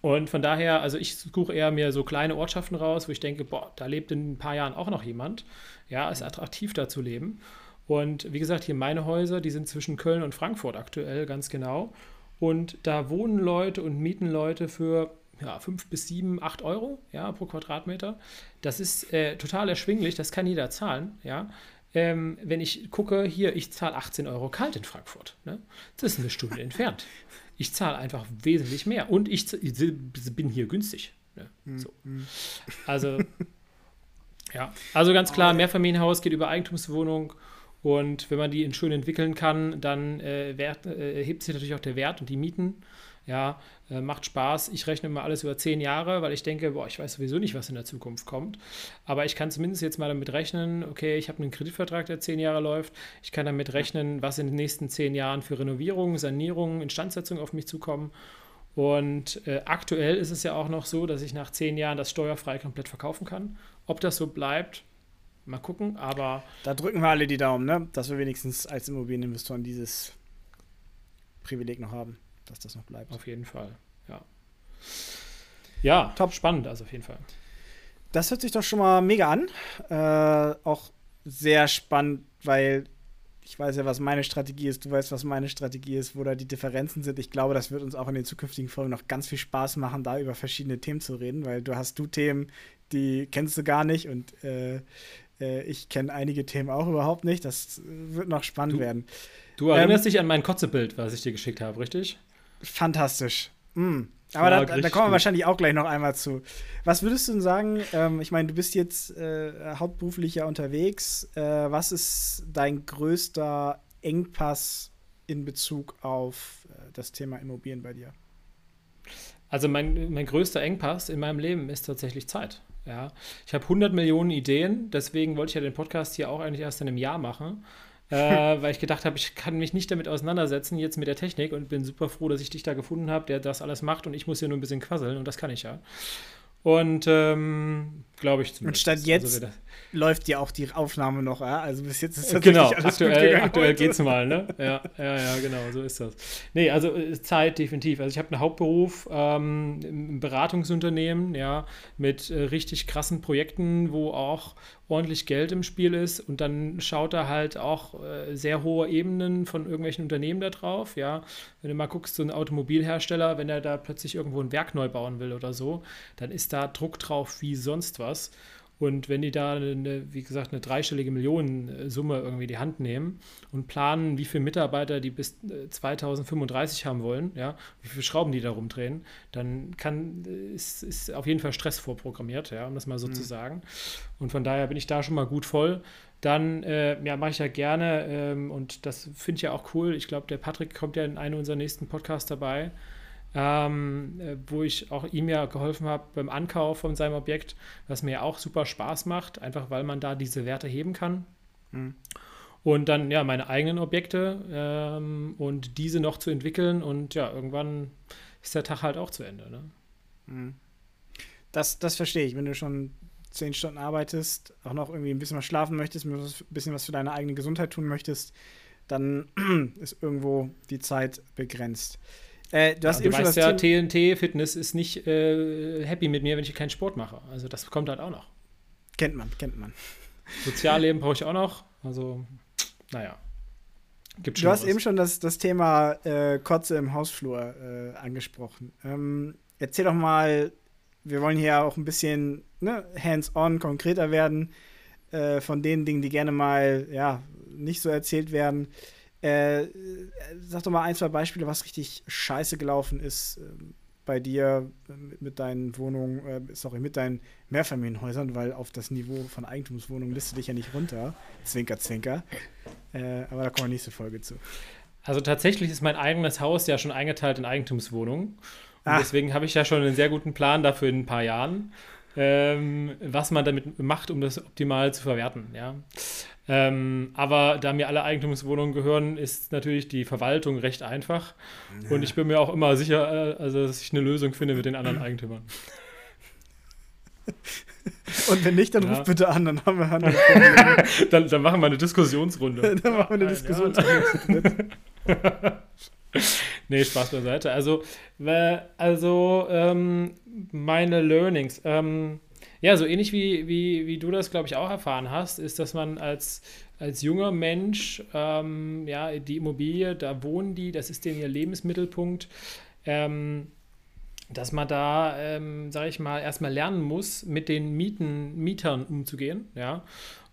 und von daher, also ich suche eher mir so kleine Ortschaften raus, wo ich denke, boah, da lebt in ein paar Jahren auch noch jemand. Ja, ist attraktiv da zu leben. Und wie gesagt, hier meine Häuser, die sind zwischen Köln und Frankfurt aktuell, ganz genau. Und da wohnen Leute und mieten Leute für ja, 5 bis 7, 8 Euro ja, pro Quadratmeter. Das ist äh, total erschwinglich, das kann jeder zahlen. Ja. Ähm, wenn ich gucke, hier, ich zahle 18 Euro kalt in Frankfurt. Ne? Das ist eine Stunde entfernt. Ich zahle einfach wesentlich mehr und ich, bin hier günstig. Ne? Hm, so. Also, ja, also ganz klar, Mehrfamilienhaus geht über Eigentumswohnung und wenn man die in schön entwickeln kann, dann äh, wert, äh, hebt sich natürlich auch der Wert und die Mieten. Ja, äh, macht Spaß. Ich rechne immer alles über zehn Jahre, weil ich denke, boah, ich weiß sowieso nicht, was in der Zukunft kommt. Aber ich kann zumindest jetzt mal damit rechnen, okay, ich habe einen Kreditvertrag, der zehn Jahre läuft. Ich kann damit rechnen, was in den nächsten zehn Jahren für Renovierungen, Sanierungen, Instandsetzungen auf mich zukommen. Und äh, aktuell ist es ja auch noch so, dass ich nach zehn Jahren das steuerfrei komplett verkaufen kann. Ob das so bleibt, mal gucken, aber. Da drücken wir alle die Daumen, ne? dass wir wenigstens als Immobilieninvestoren dieses Privileg noch haben, dass das noch bleibt. Auf jeden Fall, ja. Ja, top spannend, also auf jeden Fall. Das hört sich doch schon mal mega an. Äh, auch sehr spannend, weil ich weiß ja, was meine Strategie ist, du weißt, was meine Strategie ist, wo da die Differenzen sind. Ich glaube, das wird uns auch in den zukünftigen Folgen noch ganz viel Spaß machen, da über verschiedene Themen zu reden, weil du hast du Themen, die kennst du gar nicht und äh, äh, ich kenne einige Themen auch überhaupt nicht. Das wird noch spannend du, werden. Du erinnerst ähm, dich an mein Kotzebild, was ich dir geschickt habe, richtig? Fantastisch. Mm. Aber da, da, kommen wir wahrscheinlich auch gleich noch einmal zu. Was würdest du denn sagen? Ähm, ich meine, du bist jetzt äh, hauptberuflich ja unterwegs. Äh, was ist dein größter Engpass in Bezug auf äh, das Thema Immobilien bei dir? Also mein, mein größter Engpass in meinem Leben ist tatsächlich Zeit. Ja, ich habe 100 Millionen Ideen, deswegen wollte ich ja den Podcast hier auch eigentlich erst in einem Jahr machen äh, weil ich gedacht habe, ich kann mich nicht damit auseinandersetzen, jetzt mit der Technik und bin super froh, dass ich dich da gefunden habe, der das alles macht und ich muss hier nur ein bisschen quasseln und das kann ich ja. Und ähm, glaube ich zumindest. Und statt jetzt also, läuft ja auch die Aufnahme noch, ja? Also bis jetzt ist das Genau, aktuell, aktuell geht es mal, ne? Ja, ja, ja, genau, so ist das. Nee, also äh, Zeit definitiv. Also ich habe einen Hauptberuf ähm, im Beratungsunternehmen, ja, mit äh, richtig krassen Projekten, wo auch ordentlich Geld im Spiel ist und dann schaut er halt auch äh, sehr hohe Ebenen von irgendwelchen Unternehmen da drauf, ja. Wenn du mal guckst, so ein Automobilhersteller, wenn er da plötzlich irgendwo ein Werk neu bauen will oder so, dann ist da Druck drauf wie sonst was. Und wenn die da, eine, wie gesagt, eine dreistellige Millionensumme irgendwie die Hand nehmen und planen, wie viele Mitarbeiter die bis 2035 äh, haben wollen, ja, wie viele Schrauben die da rumdrehen, dann kann, ist, ist auf jeden Fall Stress vorprogrammiert, ja, um das mal so mhm. zu sagen. Und von daher bin ich da schon mal gut voll. Dann äh, ja, mache ich ja gerne ähm, und das finde ich ja auch cool. Ich glaube, der Patrick kommt ja in einem unserer nächsten Podcasts dabei ähm, äh, wo ich auch ihm ja geholfen habe beim Ankauf von seinem Objekt, was mir auch super Spaß macht, einfach weil man da diese Werte heben kann. Mhm. Und dann ja meine eigenen Objekte ähm, und diese noch zu entwickeln und ja, irgendwann ist der Tag halt auch zu Ende. Ne? Mhm. Das, das verstehe ich, wenn du schon zehn Stunden arbeitest, auch noch irgendwie ein bisschen was schlafen möchtest, ein bisschen was für deine eigene Gesundheit tun möchtest, dann ist irgendwo die Zeit begrenzt. Äh, du hast ja, eben du weißt ja, TNT Fitness ist nicht äh, happy mit mir, wenn ich keinen Sport mache. Also das kommt halt auch noch. Kennt man, kennt man. Sozialleben brauche ich auch noch. Also, naja. Gibt du hast was. eben schon das, das Thema äh, Kotze im Hausflur äh, angesprochen. Ähm, erzähl doch mal, wir wollen hier auch ein bisschen ne, hands-on, konkreter werden äh, von den Dingen, die gerne mal ja, nicht so erzählt werden. Äh, sag doch mal ein, zwei Beispiele, was richtig scheiße gelaufen ist äh, bei dir mit, mit deinen Wohnungen, äh, sorry, mit deinen Mehrfamilienhäusern, weil auf das Niveau von Eigentumswohnungen liste dich ja nicht runter. Zwinker, zwinker. Äh, aber da kommen wir nächste Folge zu. Also tatsächlich ist mein eigenes Haus ja schon eingeteilt in Eigentumswohnungen. Und Ach. deswegen habe ich ja schon einen sehr guten Plan dafür in ein paar Jahren, ähm, was man damit macht, um das optimal zu verwerten. Ja. Ähm, aber da mir alle Eigentumswohnungen gehören, ist natürlich die Verwaltung recht einfach. Ja. Und ich bin mir auch immer sicher, äh, also, dass ich eine Lösung finde mit den anderen Eigentümern. Und wenn nicht, dann ja. ruft bitte an, dann haben wir andere dann, dann machen wir eine Diskussionsrunde. dann machen wir eine Diskussionsrunde. nee, Spaß beiseite. Also, also ähm, meine Learnings. Ähm, ja, so ähnlich wie, wie, wie du das, glaube ich, auch erfahren hast, ist, dass man als, als junger Mensch, ähm, ja, die Immobilie, da wohnen die, das ist denen ihr Lebensmittelpunkt, ähm, dass man da, ähm, sage ich mal, erstmal lernen muss, mit den Mieten, Mietern umzugehen, ja.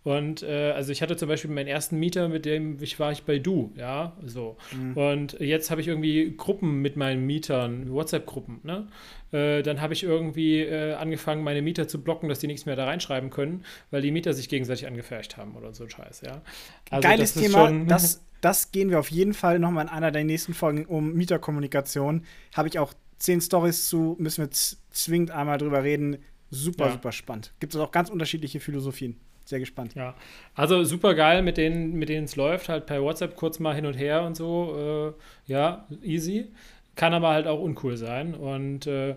Und äh, also ich hatte zum Beispiel meinen ersten Mieter, mit dem ich war ich bei Du, ja, so. Mhm. Und jetzt habe ich irgendwie Gruppen mit meinen Mietern, WhatsApp-Gruppen, ne? Äh, dann habe ich irgendwie äh, angefangen, meine Mieter zu blocken, dass die nichts mehr da reinschreiben können, weil die Mieter sich gegenseitig angefercht haben oder so ein Scheiß, ja. Also Geiles Thema, schon, das, das gehen wir auf jeden Fall nochmal in einer der nächsten Folgen um Mieterkommunikation. Habe ich auch zehn Stories zu, müssen wir zwingend einmal drüber reden. Super, ja. super spannend. Gibt es auch ganz unterschiedliche Philosophien sehr gespannt. Ja, also super geil, mit denen mit denen es läuft, halt per WhatsApp kurz mal hin und her und so. Äh, ja, easy. Kann aber halt auch uncool sein. Und äh,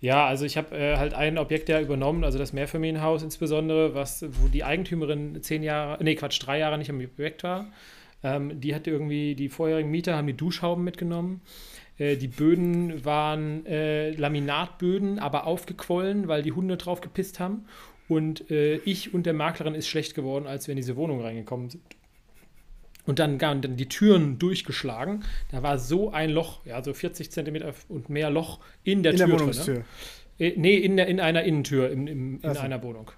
ja, also ich habe äh, halt ein Objekt ja übernommen, also das Mehrfamilienhaus insbesondere, was, wo die Eigentümerin zehn Jahre, nee, Quatsch, drei Jahre nicht am Objekt war. Ähm, die hat irgendwie, die vorherigen Mieter haben die Duschhauben mitgenommen. Äh, die Böden waren äh, Laminatböden, aber aufgequollen, weil die Hunde drauf gepisst haben. Und äh, ich und der Maklerin ist schlecht geworden, als wir in diese Wohnung reingekommen sind. Und dann waren dann die Türen durchgeschlagen. Da war so ein Loch, ja, so 40 Zentimeter und mehr Loch in der in Tür. Der Wohnungstür. Drin, ne? äh, nee, in, der, in einer Innentür, im, im, in also. einer Wohnung.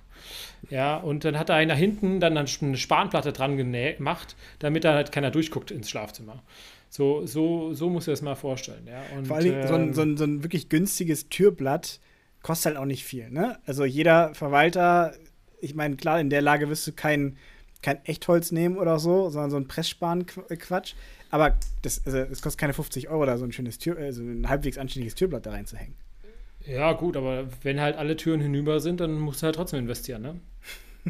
Ja, und dann hat da einer hinten dann eine Spanplatte dran gemacht, damit da halt keiner durchguckt ins Schlafzimmer. So, so, so muss ich das mal vorstellen. Ja. Und, Vor allem ähm, so, ein, ähm, so, ein, so ein wirklich günstiges Türblatt kostet halt auch nicht viel. Ne? Also jeder Verwalter, ich meine, klar, in der Lage wirst du kein, kein Echtholz nehmen oder so, sondern so ein Pressspan-Quatsch. Aber das, also, das kostet keine 50 Euro, da so ein schönes Tür, also ein halbwegs anständiges Türblatt da reinzuhängen. Ja, gut, aber wenn halt alle Türen hinüber sind, dann musst du halt trotzdem investieren, ne?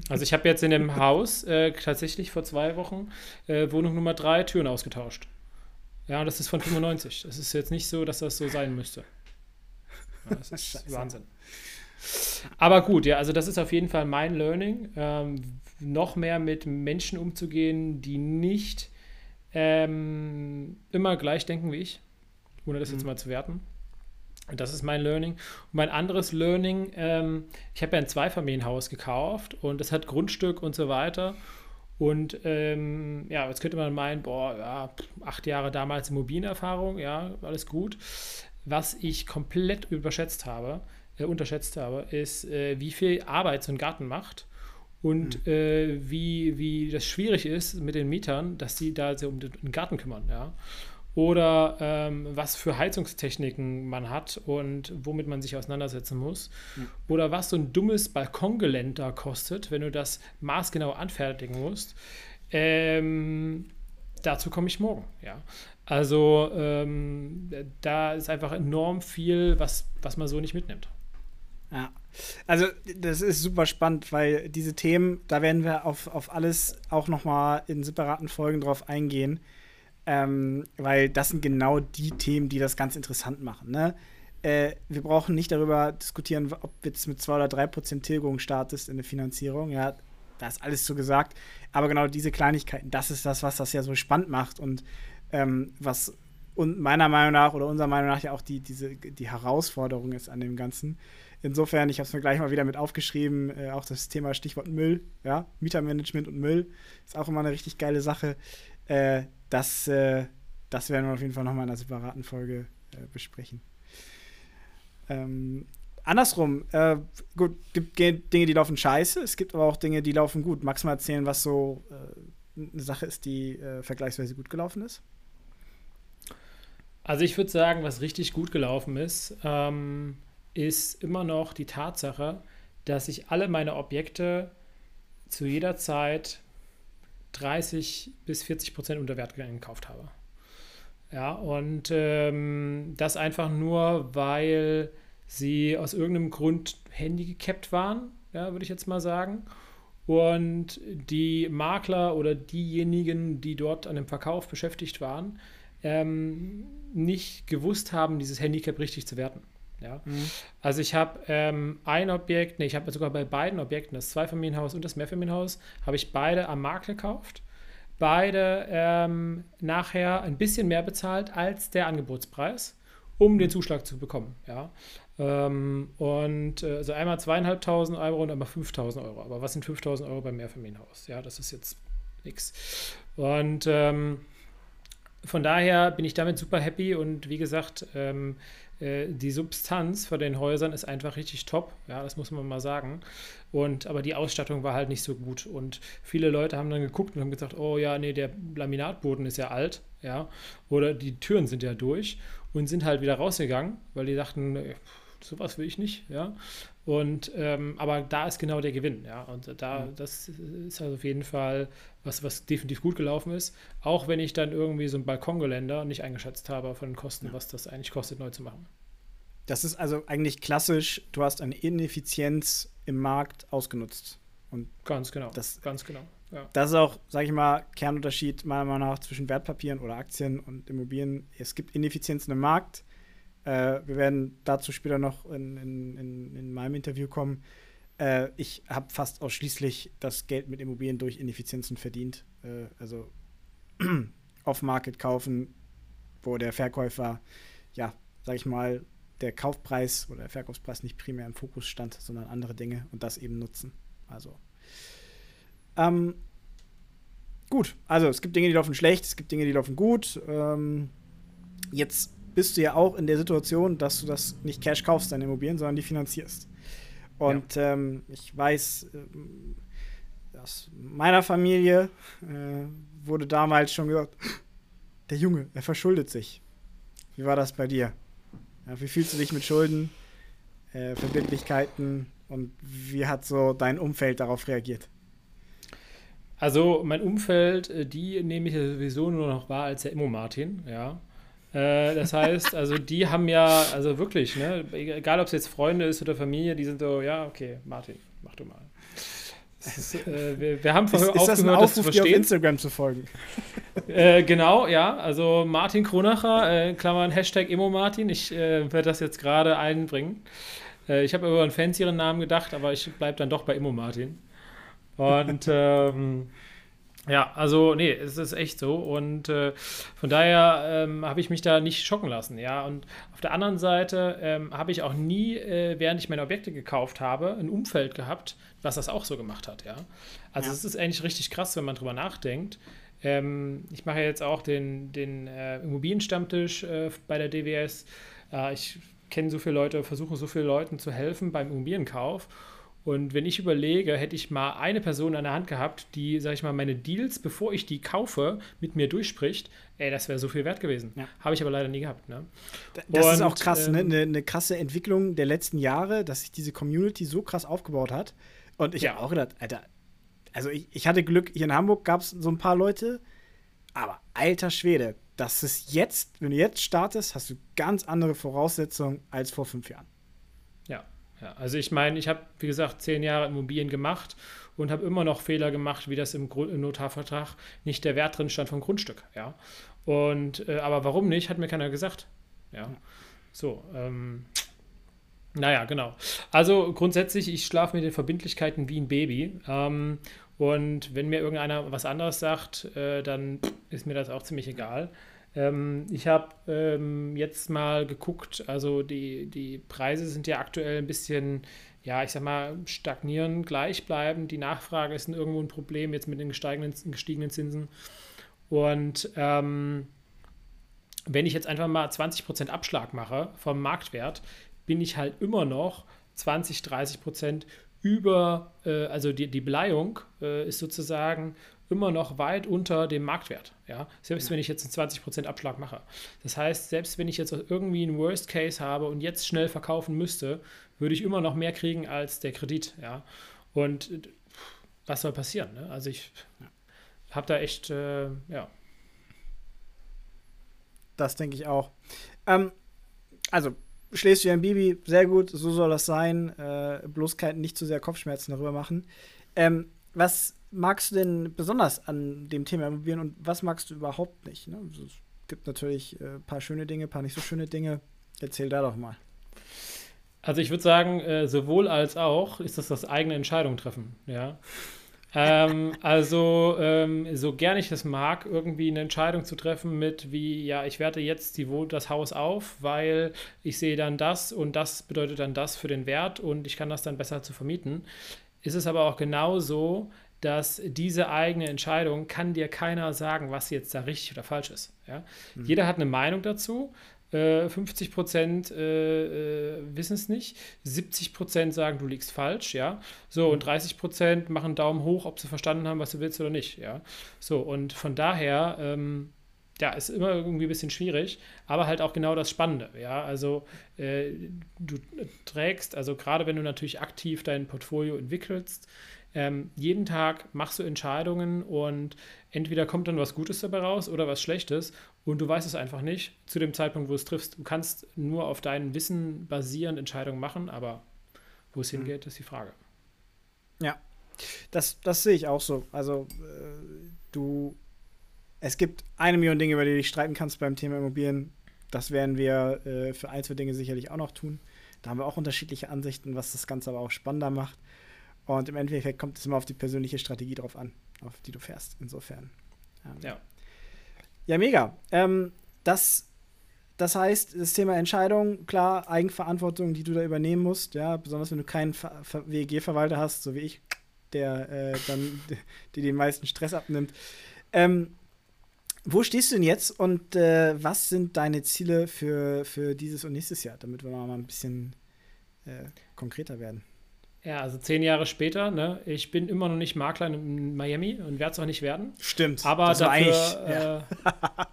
Also ich habe jetzt in dem Haus äh, tatsächlich vor zwei Wochen äh, Wohnung Nummer drei Türen ausgetauscht. Ja, das ist von 95. Das ist jetzt nicht so, dass das so sein müsste. Ja, das ist. Wahnsinn. Aber gut, ja, also das ist auf jeden Fall mein Learning. Ähm, noch mehr mit Menschen umzugehen, die nicht ähm, immer gleich denken wie ich, ohne das mhm. jetzt mal zu werten. Das ist mein Learning. Und mein anderes Learning, ähm, ich habe ja ein Zweifamilienhaus gekauft und es hat Grundstück und so weiter. Und ähm, ja, jetzt könnte man meinen, boah, ja, acht Jahre damals Immobilienerfahrung, ja, alles gut. Was ich komplett überschätzt habe, äh, unterschätzt habe, ist, äh, wie viel Arbeit so ein Garten macht und mhm. äh, wie, wie das schwierig ist mit den Mietern, dass sie da so um den Garten kümmern, ja. Oder ähm, was für Heizungstechniken man hat und womit man sich auseinandersetzen muss. Mhm. Oder was so ein dummes Balkongeländer kostet, wenn du das maßgenau anfertigen musst. Ähm, dazu komme ich morgen, ja. Also ähm, da ist einfach enorm viel, was, was man so nicht mitnimmt. Ja. Also das ist super spannend, weil diese Themen, da werden wir auf, auf alles auch nochmal in separaten Folgen drauf eingehen. Ähm, weil das sind genau die Themen, die das ganz interessant machen. Ne? Äh, wir brauchen nicht darüber diskutieren, ob jetzt mit 2 oder 3 Prozent Tilgung startest in der Finanzierung. Ja, da ist alles so gesagt. Aber genau diese Kleinigkeiten, das ist das, was das ja so spannend macht und ähm, was und meiner Meinung nach oder unserer Meinung nach ja auch die, diese, die Herausforderung ist an dem Ganzen. Insofern, ich habe es mir gleich mal wieder mit aufgeschrieben, äh, auch das Thema Stichwort Müll, ja, Mietermanagement und Müll ist auch immer eine richtig geile Sache. Äh, das, äh, das werden wir auf jeden Fall nochmal in einer separaten Folge äh, besprechen. Ähm, andersrum, äh, gut, gibt Dinge, die laufen scheiße, es gibt aber auch Dinge, die laufen gut. Magst du mal erzählen, was so äh, eine Sache ist, die vergleichsweise gut gelaufen ist? Also ich würde sagen, was richtig gut gelaufen ist, ähm, ist immer noch die Tatsache, dass ich alle meine Objekte zu jeder Zeit 30 bis 40 Prozent unter Wert gekauft habe. Ja, und ähm, das einfach nur, weil sie aus irgendeinem Grund Handy gekappt waren, ja, würde ich jetzt mal sagen. Und die Makler oder diejenigen, die dort an dem Verkauf beschäftigt waren, ähm, nicht gewusst haben, dieses Handicap richtig zu werten. Ja? Mhm. Also ich habe ähm, ein Objekt, nee, ich habe sogar bei beiden Objekten, das Zweifamilienhaus und das Mehrfamilienhaus, habe ich beide am Markt gekauft. Beide ähm, nachher ein bisschen mehr bezahlt als der Angebotspreis, um den Zuschlag zu bekommen. Ja? Ähm, und äh, also einmal zweieinhalbtausend Euro und einmal 5000 Euro. Aber was sind 5000 Euro beim Mehrfamilienhaus? Ja, das ist jetzt nichts. Und ähm, von daher bin ich damit super happy und wie gesagt, ähm, äh, die Substanz von den Häusern ist einfach richtig top, ja, das muss man mal sagen. Und aber die Ausstattung war halt nicht so gut. Und viele Leute haben dann geguckt und haben gesagt, oh ja, nee, der Laminatboden ist ja alt, ja, oder die Türen sind ja durch und sind halt wieder rausgegangen, weil die dachten, äh, sowas will ich nicht, ja. Und ähm, aber da ist genau der Gewinn, ja. Und da, das ist also auf jeden Fall was, was definitiv gut gelaufen ist. Auch wenn ich dann irgendwie so ein Balkongeländer nicht eingeschätzt habe von den Kosten, ja. was das eigentlich kostet, neu zu machen. Das ist also eigentlich klassisch, du hast eine Ineffizienz im Markt ausgenutzt. Und ganz genau. Das, ganz genau. Ja. Das ist auch, sage ich mal, Kernunterschied meiner Meinung nach zwischen Wertpapieren oder Aktien und Immobilien. Es gibt Ineffizienzen im Markt äh, wir werden dazu später noch in, in, in, in meinem Interview kommen. Äh, ich habe fast ausschließlich das Geld mit Immobilien durch Ineffizienzen verdient. Äh, also off-Market kaufen, wo der Verkäufer, ja, sag ich mal, der Kaufpreis oder der Verkaufspreis nicht primär im Fokus stand, sondern andere Dinge und das eben nutzen. Also. Ähm, gut, also es gibt Dinge, die laufen schlecht, es gibt Dinge, die laufen gut. Ähm, jetzt bist du ja auch in der Situation, dass du das nicht Cash kaufst, deine Immobilien, sondern die finanzierst. Und ja. ähm, ich weiß, ähm, aus meiner Familie äh, wurde damals schon gesagt, der Junge, er verschuldet sich. Wie war das bei dir? Ja, wie fühlst du dich mit Schulden, äh, Verbindlichkeiten und wie hat so dein Umfeld darauf reagiert? Also mein Umfeld, äh, die nehme ich sowieso nur noch wahr als der Immo Martin, ja. Äh, das heißt, also die haben ja, also wirklich, ne, egal ob es jetzt Freunde ist oder Familie, die sind so, ja, okay, Martin, mach du mal. Ist, äh, wir, wir, haben vorher ist, ist aufgehört, das, das zu verstehen. auf Instagram zu folgen. Äh, genau, ja. Also Martin Kronacher, äh, Klammern Hashtag Emo Martin. Ich äh, werde das jetzt gerade einbringen. Äh, ich habe über einen fancieren Namen gedacht, aber ich bleibe dann doch bei Emo Martin. Und ähm, ja, also nee, es ist echt so und äh, von daher ähm, habe ich mich da nicht schocken lassen, ja. Und auf der anderen Seite ähm, habe ich auch nie, äh, während ich meine Objekte gekauft habe, ein Umfeld gehabt, was das auch so gemacht hat, ja. Also es ist eigentlich richtig krass, wenn man drüber nachdenkt. Ähm, ich mache jetzt auch den, den äh, Immobilienstammtisch äh, bei der DWS. Äh, ich kenne so viele Leute, versuche so vielen Leuten zu helfen beim Immobilienkauf und wenn ich überlege, hätte ich mal eine Person an der Hand gehabt, die, sag ich mal, meine Deals, bevor ich die kaufe, mit mir durchspricht, ey, das wäre so viel wert gewesen. Ja. Habe ich aber leider nie gehabt. Ne? Das Und, ist auch krass, ne? ähm, ne? Eine, eine krasse Entwicklung der letzten Jahre, dass sich diese Community so krass aufgebaut hat. Und ich ja. habe auch gedacht, Alter, also ich, ich hatte Glück, hier in Hamburg gab es so ein paar Leute, aber alter Schwede, das ist jetzt, wenn du jetzt startest, hast du ganz andere Voraussetzungen als vor fünf Jahren. Ja, also ich meine, ich habe, wie gesagt, zehn Jahre Immobilien gemacht und habe immer noch Fehler gemacht, wie das im, Grund, im Notarvertrag nicht der Wert drin stand vom Grundstück. Ja. Und, äh, aber warum nicht, hat mir keiner gesagt. Ja. So, ähm, naja, genau. Also grundsätzlich, ich schlafe mit den Verbindlichkeiten wie ein Baby. Ähm, und wenn mir irgendeiner was anderes sagt, äh, dann ist mir das auch ziemlich egal. Ähm, ich habe ähm, jetzt mal geguckt, also die, die Preise sind ja aktuell ein bisschen, ja, ich sag mal, stagnieren, gleichbleiben. Die Nachfrage ist irgendwo ein Problem jetzt mit den gestiegenen, gestiegenen Zinsen. Und ähm, wenn ich jetzt einfach mal 20% Abschlag mache vom Marktwert, bin ich halt immer noch 20, 30 Prozent über, äh, also die, die Beleihung äh, ist sozusagen immer noch weit unter dem Marktwert. Ja? Selbst wenn ich jetzt einen 20% Abschlag mache. Das heißt, selbst wenn ich jetzt irgendwie einen Worst Case habe und jetzt schnell verkaufen müsste, würde ich immer noch mehr kriegen als der Kredit. Ja? Und was soll passieren? Ne? Also ich habe da echt, äh, ja. Das denke ich auch. Ähm, also, schläfst du ein Bibi, sehr gut, so soll das sein. Äh, bloß kein, nicht zu sehr Kopfschmerzen darüber machen. Ähm, was magst du denn besonders an dem Thema Immobilien und was magst du überhaupt nicht? Ne? Also, es gibt natürlich ein äh, paar schöne Dinge, ein paar nicht so schöne Dinge. Erzähl da doch mal. Also ich würde sagen, äh, sowohl als auch ist das das eigene Entscheidung treffen, ja. ähm, also ähm, so gern ich es mag, irgendwie eine Entscheidung zu treffen mit wie, ja, ich werte jetzt die, das Haus auf, weil ich sehe dann das und das bedeutet dann das für den Wert und ich kann das dann besser zu vermieten. Ist es aber auch genauso, dass diese eigene Entscheidung kann dir keiner sagen, was jetzt da richtig oder falsch ist. Ja? Mhm. Jeder hat eine Meinung dazu, 50 äh, Prozent äh, äh, wissen es nicht, 70 Prozent sagen, du liegst falsch, ja. So, und 30 Prozent machen Daumen hoch, ob sie verstanden haben, was du willst oder nicht, ja. So, und von daher, ähm, ja, ist immer irgendwie ein bisschen schwierig, aber halt auch genau das Spannende, ja. Also, äh, du trägst, also gerade wenn du natürlich aktiv dein Portfolio entwickelst, ähm, jeden Tag machst du Entscheidungen und entweder kommt dann was Gutes dabei raus oder was Schlechtes und du weißt es einfach nicht zu dem Zeitpunkt, wo du es triffst. Du kannst nur auf deinem Wissen basierend Entscheidungen machen, aber wo es hingeht, mhm. ist die Frage. Ja, das, das sehe ich auch so. Also äh, du, es gibt eine Million Dinge, über die du dich streiten kannst beim Thema Immobilien. Das werden wir äh, für einzelne Dinge sicherlich auch noch tun. Da haben wir auch unterschiedliche Ansichten, was das Ganze aber auch spannender macht. Und im Endeffekt kommt es immer auf die persönliche Strategie drauf an, auf die du fährst. Insofern. Ähm, ja. Ja, mega. Ähm, das, das heißt, das Thema Entscheidung, klar, Eigenverantwortung, die du da übernehmen musst, ja, besonders wenn du keinen WEG-Verwalter hast, so wie ich, der äh, dann dir den meisten Stress abnimmt. Ähm, wo stehst du denn jetzt und äh, was sind deine Ziele für, für dieses und nächstes Jahr, damit wir mal ein bisschen äh, konkreter werden? Ja, also zehn Jahre später, ne, ich bin immer noch nicht Makler in Miami und werde es auch nicht werden. Stimmt. Aber dafür, ja. äh,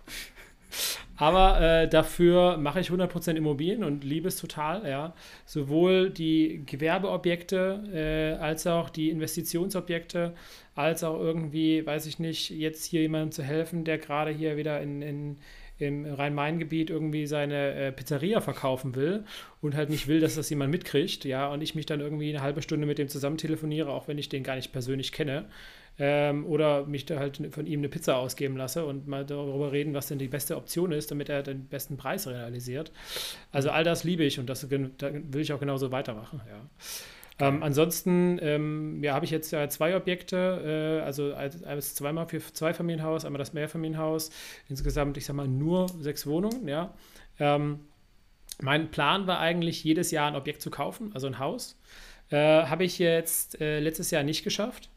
aber äh, dafür mache ich 100% Immobilien und liebe es total, ja. Sowohl die Gewerbeobjekte äh, als auch die Investitionsobjekte, als auch irgendwie, weiß ich nicht, jetzt hier jemandem zu helfen, der gerade hier wieder in, in im Rhein-Main-Gebiet irgendwie seine äh, Pizzeria verkaufen will und halt nicht will, dass das jemand mitkriegt, ja, und ich mich dann irgendwie eine halbe Stunde mit dem zusammen telefoniere, auch wenn ich den gar nicht persönlich kenne. Ähm, oder mich da halt von ihm eine Pizza ausgeben lasse und mal darüber reden, was denn die beste Option ist, damit er den besten Preis realisiert. Also all das liebe ich und das da will ich auch genauso weitermachen, ja. Ähm, ansonsten ähm, ja, habe ich jetzt ja zwei Objekte, äh, also eines zweimal für Zweifamilienhaus, einmal das Mehrfamilienhaus, insgesamt, ich sag mal, nur sechs Wohnungen, ja. Ähm, mein Plan war eigentlich, jedes Jahr ein Objekt zu kaufen, also ein Haus. Äh, habe ich jetzt äh, letztes Jahr nicht geschafft.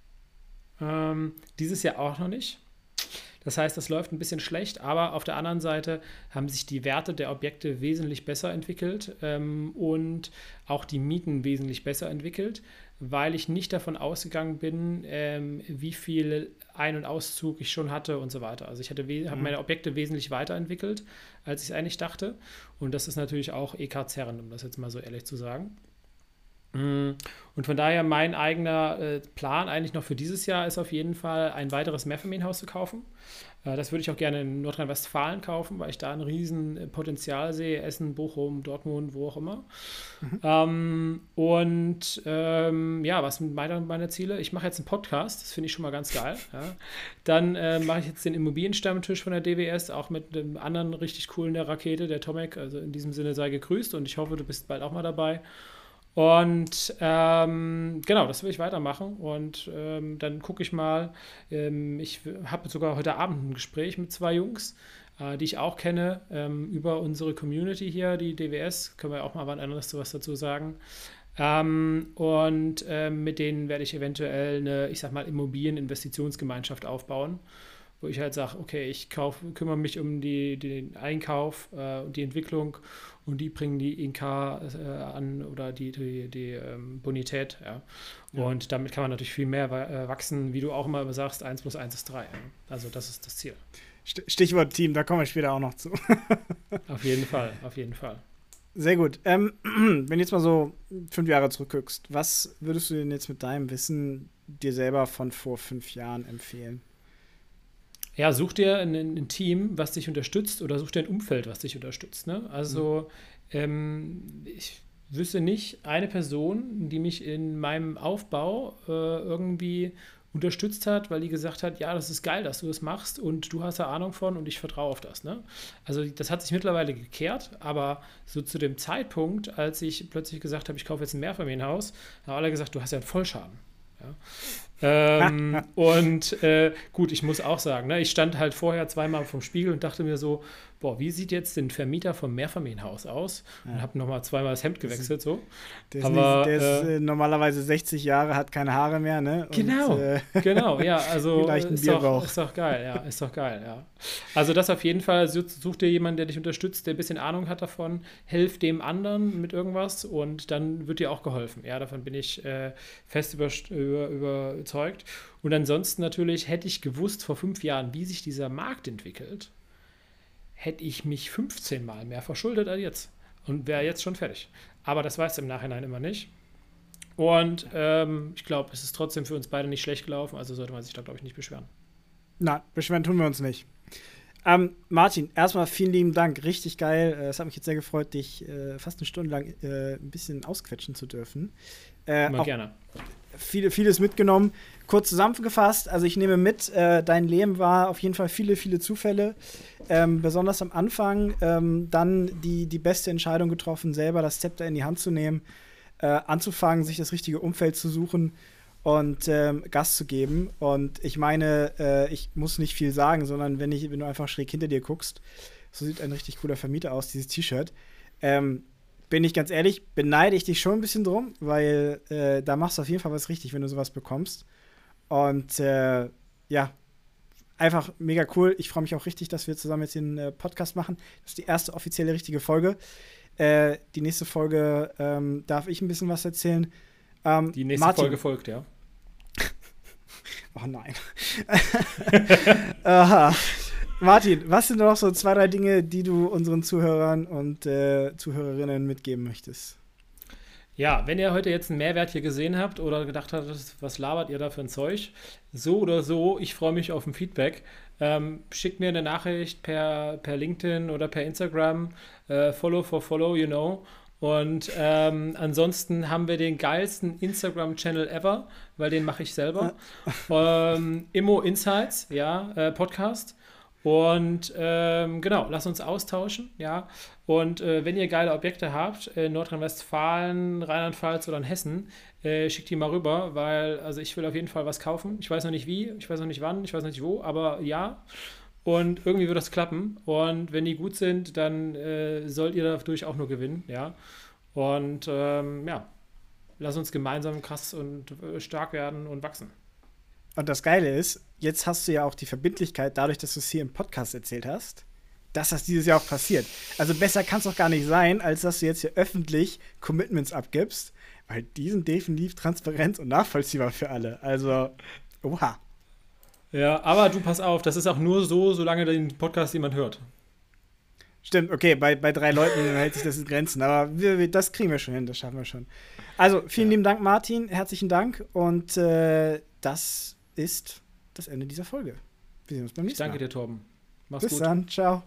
Ähm, dieses Jahr auch noch nicht. Das heißt, das läuft ein bisschen schlecht, aber auf der anderen Seite haben sich die Werte der Objekte wesentlich besser entwickelt ähm, und auch die Mieten wesentlich besser entwickelt, weil ich nicht davon ausgegangen bin, ähm, wie viel Ein- und Auszug ich schon hatte und so weiter. Also ich hatte mhm. habe meine Objekte wesentlich weiterentwickelt, als ich es eigentlich dachte. Und das ist natürlich auch EK Zerren, um das jetzt mal so ehrlich zu sagen. Mm. Und von daher mein eigener äh, Plan eigentlich noch für dieses Jahr ist auf jeden Fall ein weiteres Mehrfamilienhaus zu kaufen. Äh, das würde ich auch gerne in Nordrhein-Westfalen kaufen, weil ich da ein riesen äh, Potenzial sehe. Essen, Bochum, Dortmund, wo auch immer. Mhm. Ähm, und ähm, ja, was sind meine, meine Ziele? Ich mache jetzt einen Podcast, das finde ich schon mal ganz geil. Ja. Dann äh, mache ich jetzt den Immobilienstammtisch von der DWS, auch mit einem anderen richtig coolen der Rakete, der Tomek. Also in diesem Sinne sei gegrüßt und ich hoffe, du bist bald auch mal dabei. Und ähm, genau, das will ich weitermachen. Und ähm, dann gucke ich mal. Ähm, ich habe sogar heute Abend ein Gespräch mit zwei Jungs, äh, die ich auch kenne, ähm, über unsere Community hier, die DWS. Können wir auch mal wann anderes was dazu sagen. Ähm, und ähm, mit denen werde ich eventuell eine, ich sag mal, Immobilieninvestitionsgemeinschaft aufbauen wo ich halt sage, okay, ich kauf, kümmere mich um die, den Einkauf äh, und die Entwicklung und die bringen die INK äh, an oder die, die, die ähm, Bonität. Ja. ja. Und damit kann man natürlich viel mehr äh, wachsen, wie du auch immer sagst, 1 plus 1 ist 3. Ja. Also das ist das Ziel. Stichwort Team, da kommen wir später auch noch zu. auf jeden Fall, auf jeden Fall. Sehr gut. Ähm, wenn du jetzt mal so fünf Jahre zurückguckst, was würdest du denn jetzt mit deinem Wissen dir selber von vor fünf Jahren empfehlen? Ja, such dir ein, ein, Team, was dich unterstützt oder such dir ein Umfeld, was dich unterstützt. Ne? Also mhm. ähm, ich wüsste nicht eine Person, die mich in meinem Aufbau äh, irgendwie unterstützt hat, weil die gesagt hat, ja, das ist geil, dass du das machst und du hast da Ahnung von und ich vertraue auf das. Ne? Also das hat sich mittlerweile gekehrt, aber so zu dem Zeitpunkt, als ich plötzlich gesagt habe, ich kaufe jetzt ein Mehrfamilienhaus, haben alle gesagt, du hast ja einen Vollschaden. Ja? Ähm, und äh, gut, ich muss auch sagen, ne, ich stand halt vorher zweimal vom Spiegel und dachte mir so, boah, wie sieht jetzt ein Vermieter vom Mehrfamilienhaus aus? Ja. Und habe nochmal zweimal das Hemd gewechselt. So. Der ist, Aber, nicht, der ist äh, normalerweise 60 Jahre, hat keine Haare mehr, ne? Und, genau, äh, genau, ja, also ist doch, ist doch geil, ja, ist doch geil, ja. Also das auf jeden Fall, such dir jemanden, der dich unterstützt, der ein bisschen Ahnung hat davon, helf dem anderen mit irgendwas und dann wird dir auch geholfen. Ja, davon bin ich äh, fest über, über, überzeugt. Und ansonsten natürlich hätte ich gewusst vor fünf Jahren, wie sich dieser Markt entwickelt, hätte ich mich 15 Mal mehr verschuldet als jetzt und wäre jetzt schon fertig. Aber das weiß im Nachhinein immer nicht. Und ähm, ich glaube, es ist trotzdem für uns beide nicht schlecht gelaufen, also sollte man sich da, glaube ich, nicht beschweren. Na, beschweren tun wir uns nicht. Ähm, Martin, erstmal vielen lieben Dank. Richtig geil. Äh, es hat mich jetzt sehr gefreut, dich äh, fast eine Stunde lang äh, ein bisschen ausquetschen zu dürfen. Äh, Immer gerne. Viele, vieles mitgenommen. Kurz zusammengefasst, also ich nehme mit, äh, dein Leben war auf jeden Fall viele, viele Zufälle. Ähm, besonders am Anfang ähm, dann die, die beste Entscheidung getroffen, selber das Zepter in die Hand zu nehmen, äh, anzufangen, sich das richtige Umfeld zu suchen und ähm, Gas zu geben. Und ich meine, äh, ich muss nicht viel sagen, sondern wenn, ich, wenn du einfach schräg hinter dir guckst, so sieht ein richtig cooler Vermieter aus, dieses T-Shirt. Ähm, bin ich ganz ehrlich, beneide ich dich schon ein bisschen drum, weil äh, da machst du auf jeden Fall was richtig, wenn du sowas bekommst. Und äh, ja, einfach mega cool. Ich freue mich auch richtig, dass wir zusammen jetzt den äh, Podcast machen. Das ist die erste offizielle richtige Folge. Äh, die nächste Folge ähm, darf ich ein bisschen was erzählen. Ähm, die nächste Martin. Folge folgt, ja. oh nein. Aha. Martin, was sind noch so zwei, drei Dinge, die du unseren Zuhörern und äh, Zuhörerinnen mitgeben möchtest? Ja, wenn ihr heute jetzt einen Mehrwert hier gesehen habt oder gedacht habt, was labert ihr da für ein Zeug, so oder so, ich freue mich auf ein Feedback. Ähm, schickt mir eine Nachricht per, per LinkedIn oder per Instagram, äh, follow for follow, you know. Und ähm, ansonsten haben wir den geilsten Instagram-Channel ever, weil den mache ich selber. ähm, Immo Insights, ja, äh, Podcast. Und ähm, genau, lass uns austauschen, ja. Und äh, wenn ihr geile Objekte habt, in Nordrhein-Westfalen, Rheinland-Pfalz oder in Hessen, äh, schickt die mal rüber, weil also ich will auf jeden Fall was kaufen. Ich weiß noch nicht wie, ich weiß noch nicht wann, ich weiß noch nicht wo, aber ja. Und irgendwie wird das klappen. Und wenn die gut sind, dann äh, sollt ihr dadurch auch nur gewinnen, ja. Und ähm, ja, lass uns gemeinsam krass und äh, stark werden und wachsen. Und das Geile ist, jetzt hast du ja auch die Verbindlichkeit, dadurch, dass du es hier im Podcast erzählt hast, dass das dieses Jahr auch passiert. Also besser kann es doch gar nicht sein, als dass du jetzt hier öffentlich Commitments abgibst, weil die sind definitiv transparent und nachvollziehbar für alle. Also, oha. Ja, aber du pass auf, das ist auch nur so, solange den Podcast jemand hört. Stimmt, okay, bei, bei drei Leuten hält sich das in Grenzen, aber wir, wir, das kriegen wir schon hin, das schaffen wir schon. Also, vielen ja. lieben Dank, Martin, herzlichen Dank und äh, das ist das Ende dieser Folge. Wir sehen uns beim nächsten Mal. Ich danke dir, Torben. Mach's Bis gut. Bis dann. Ciao.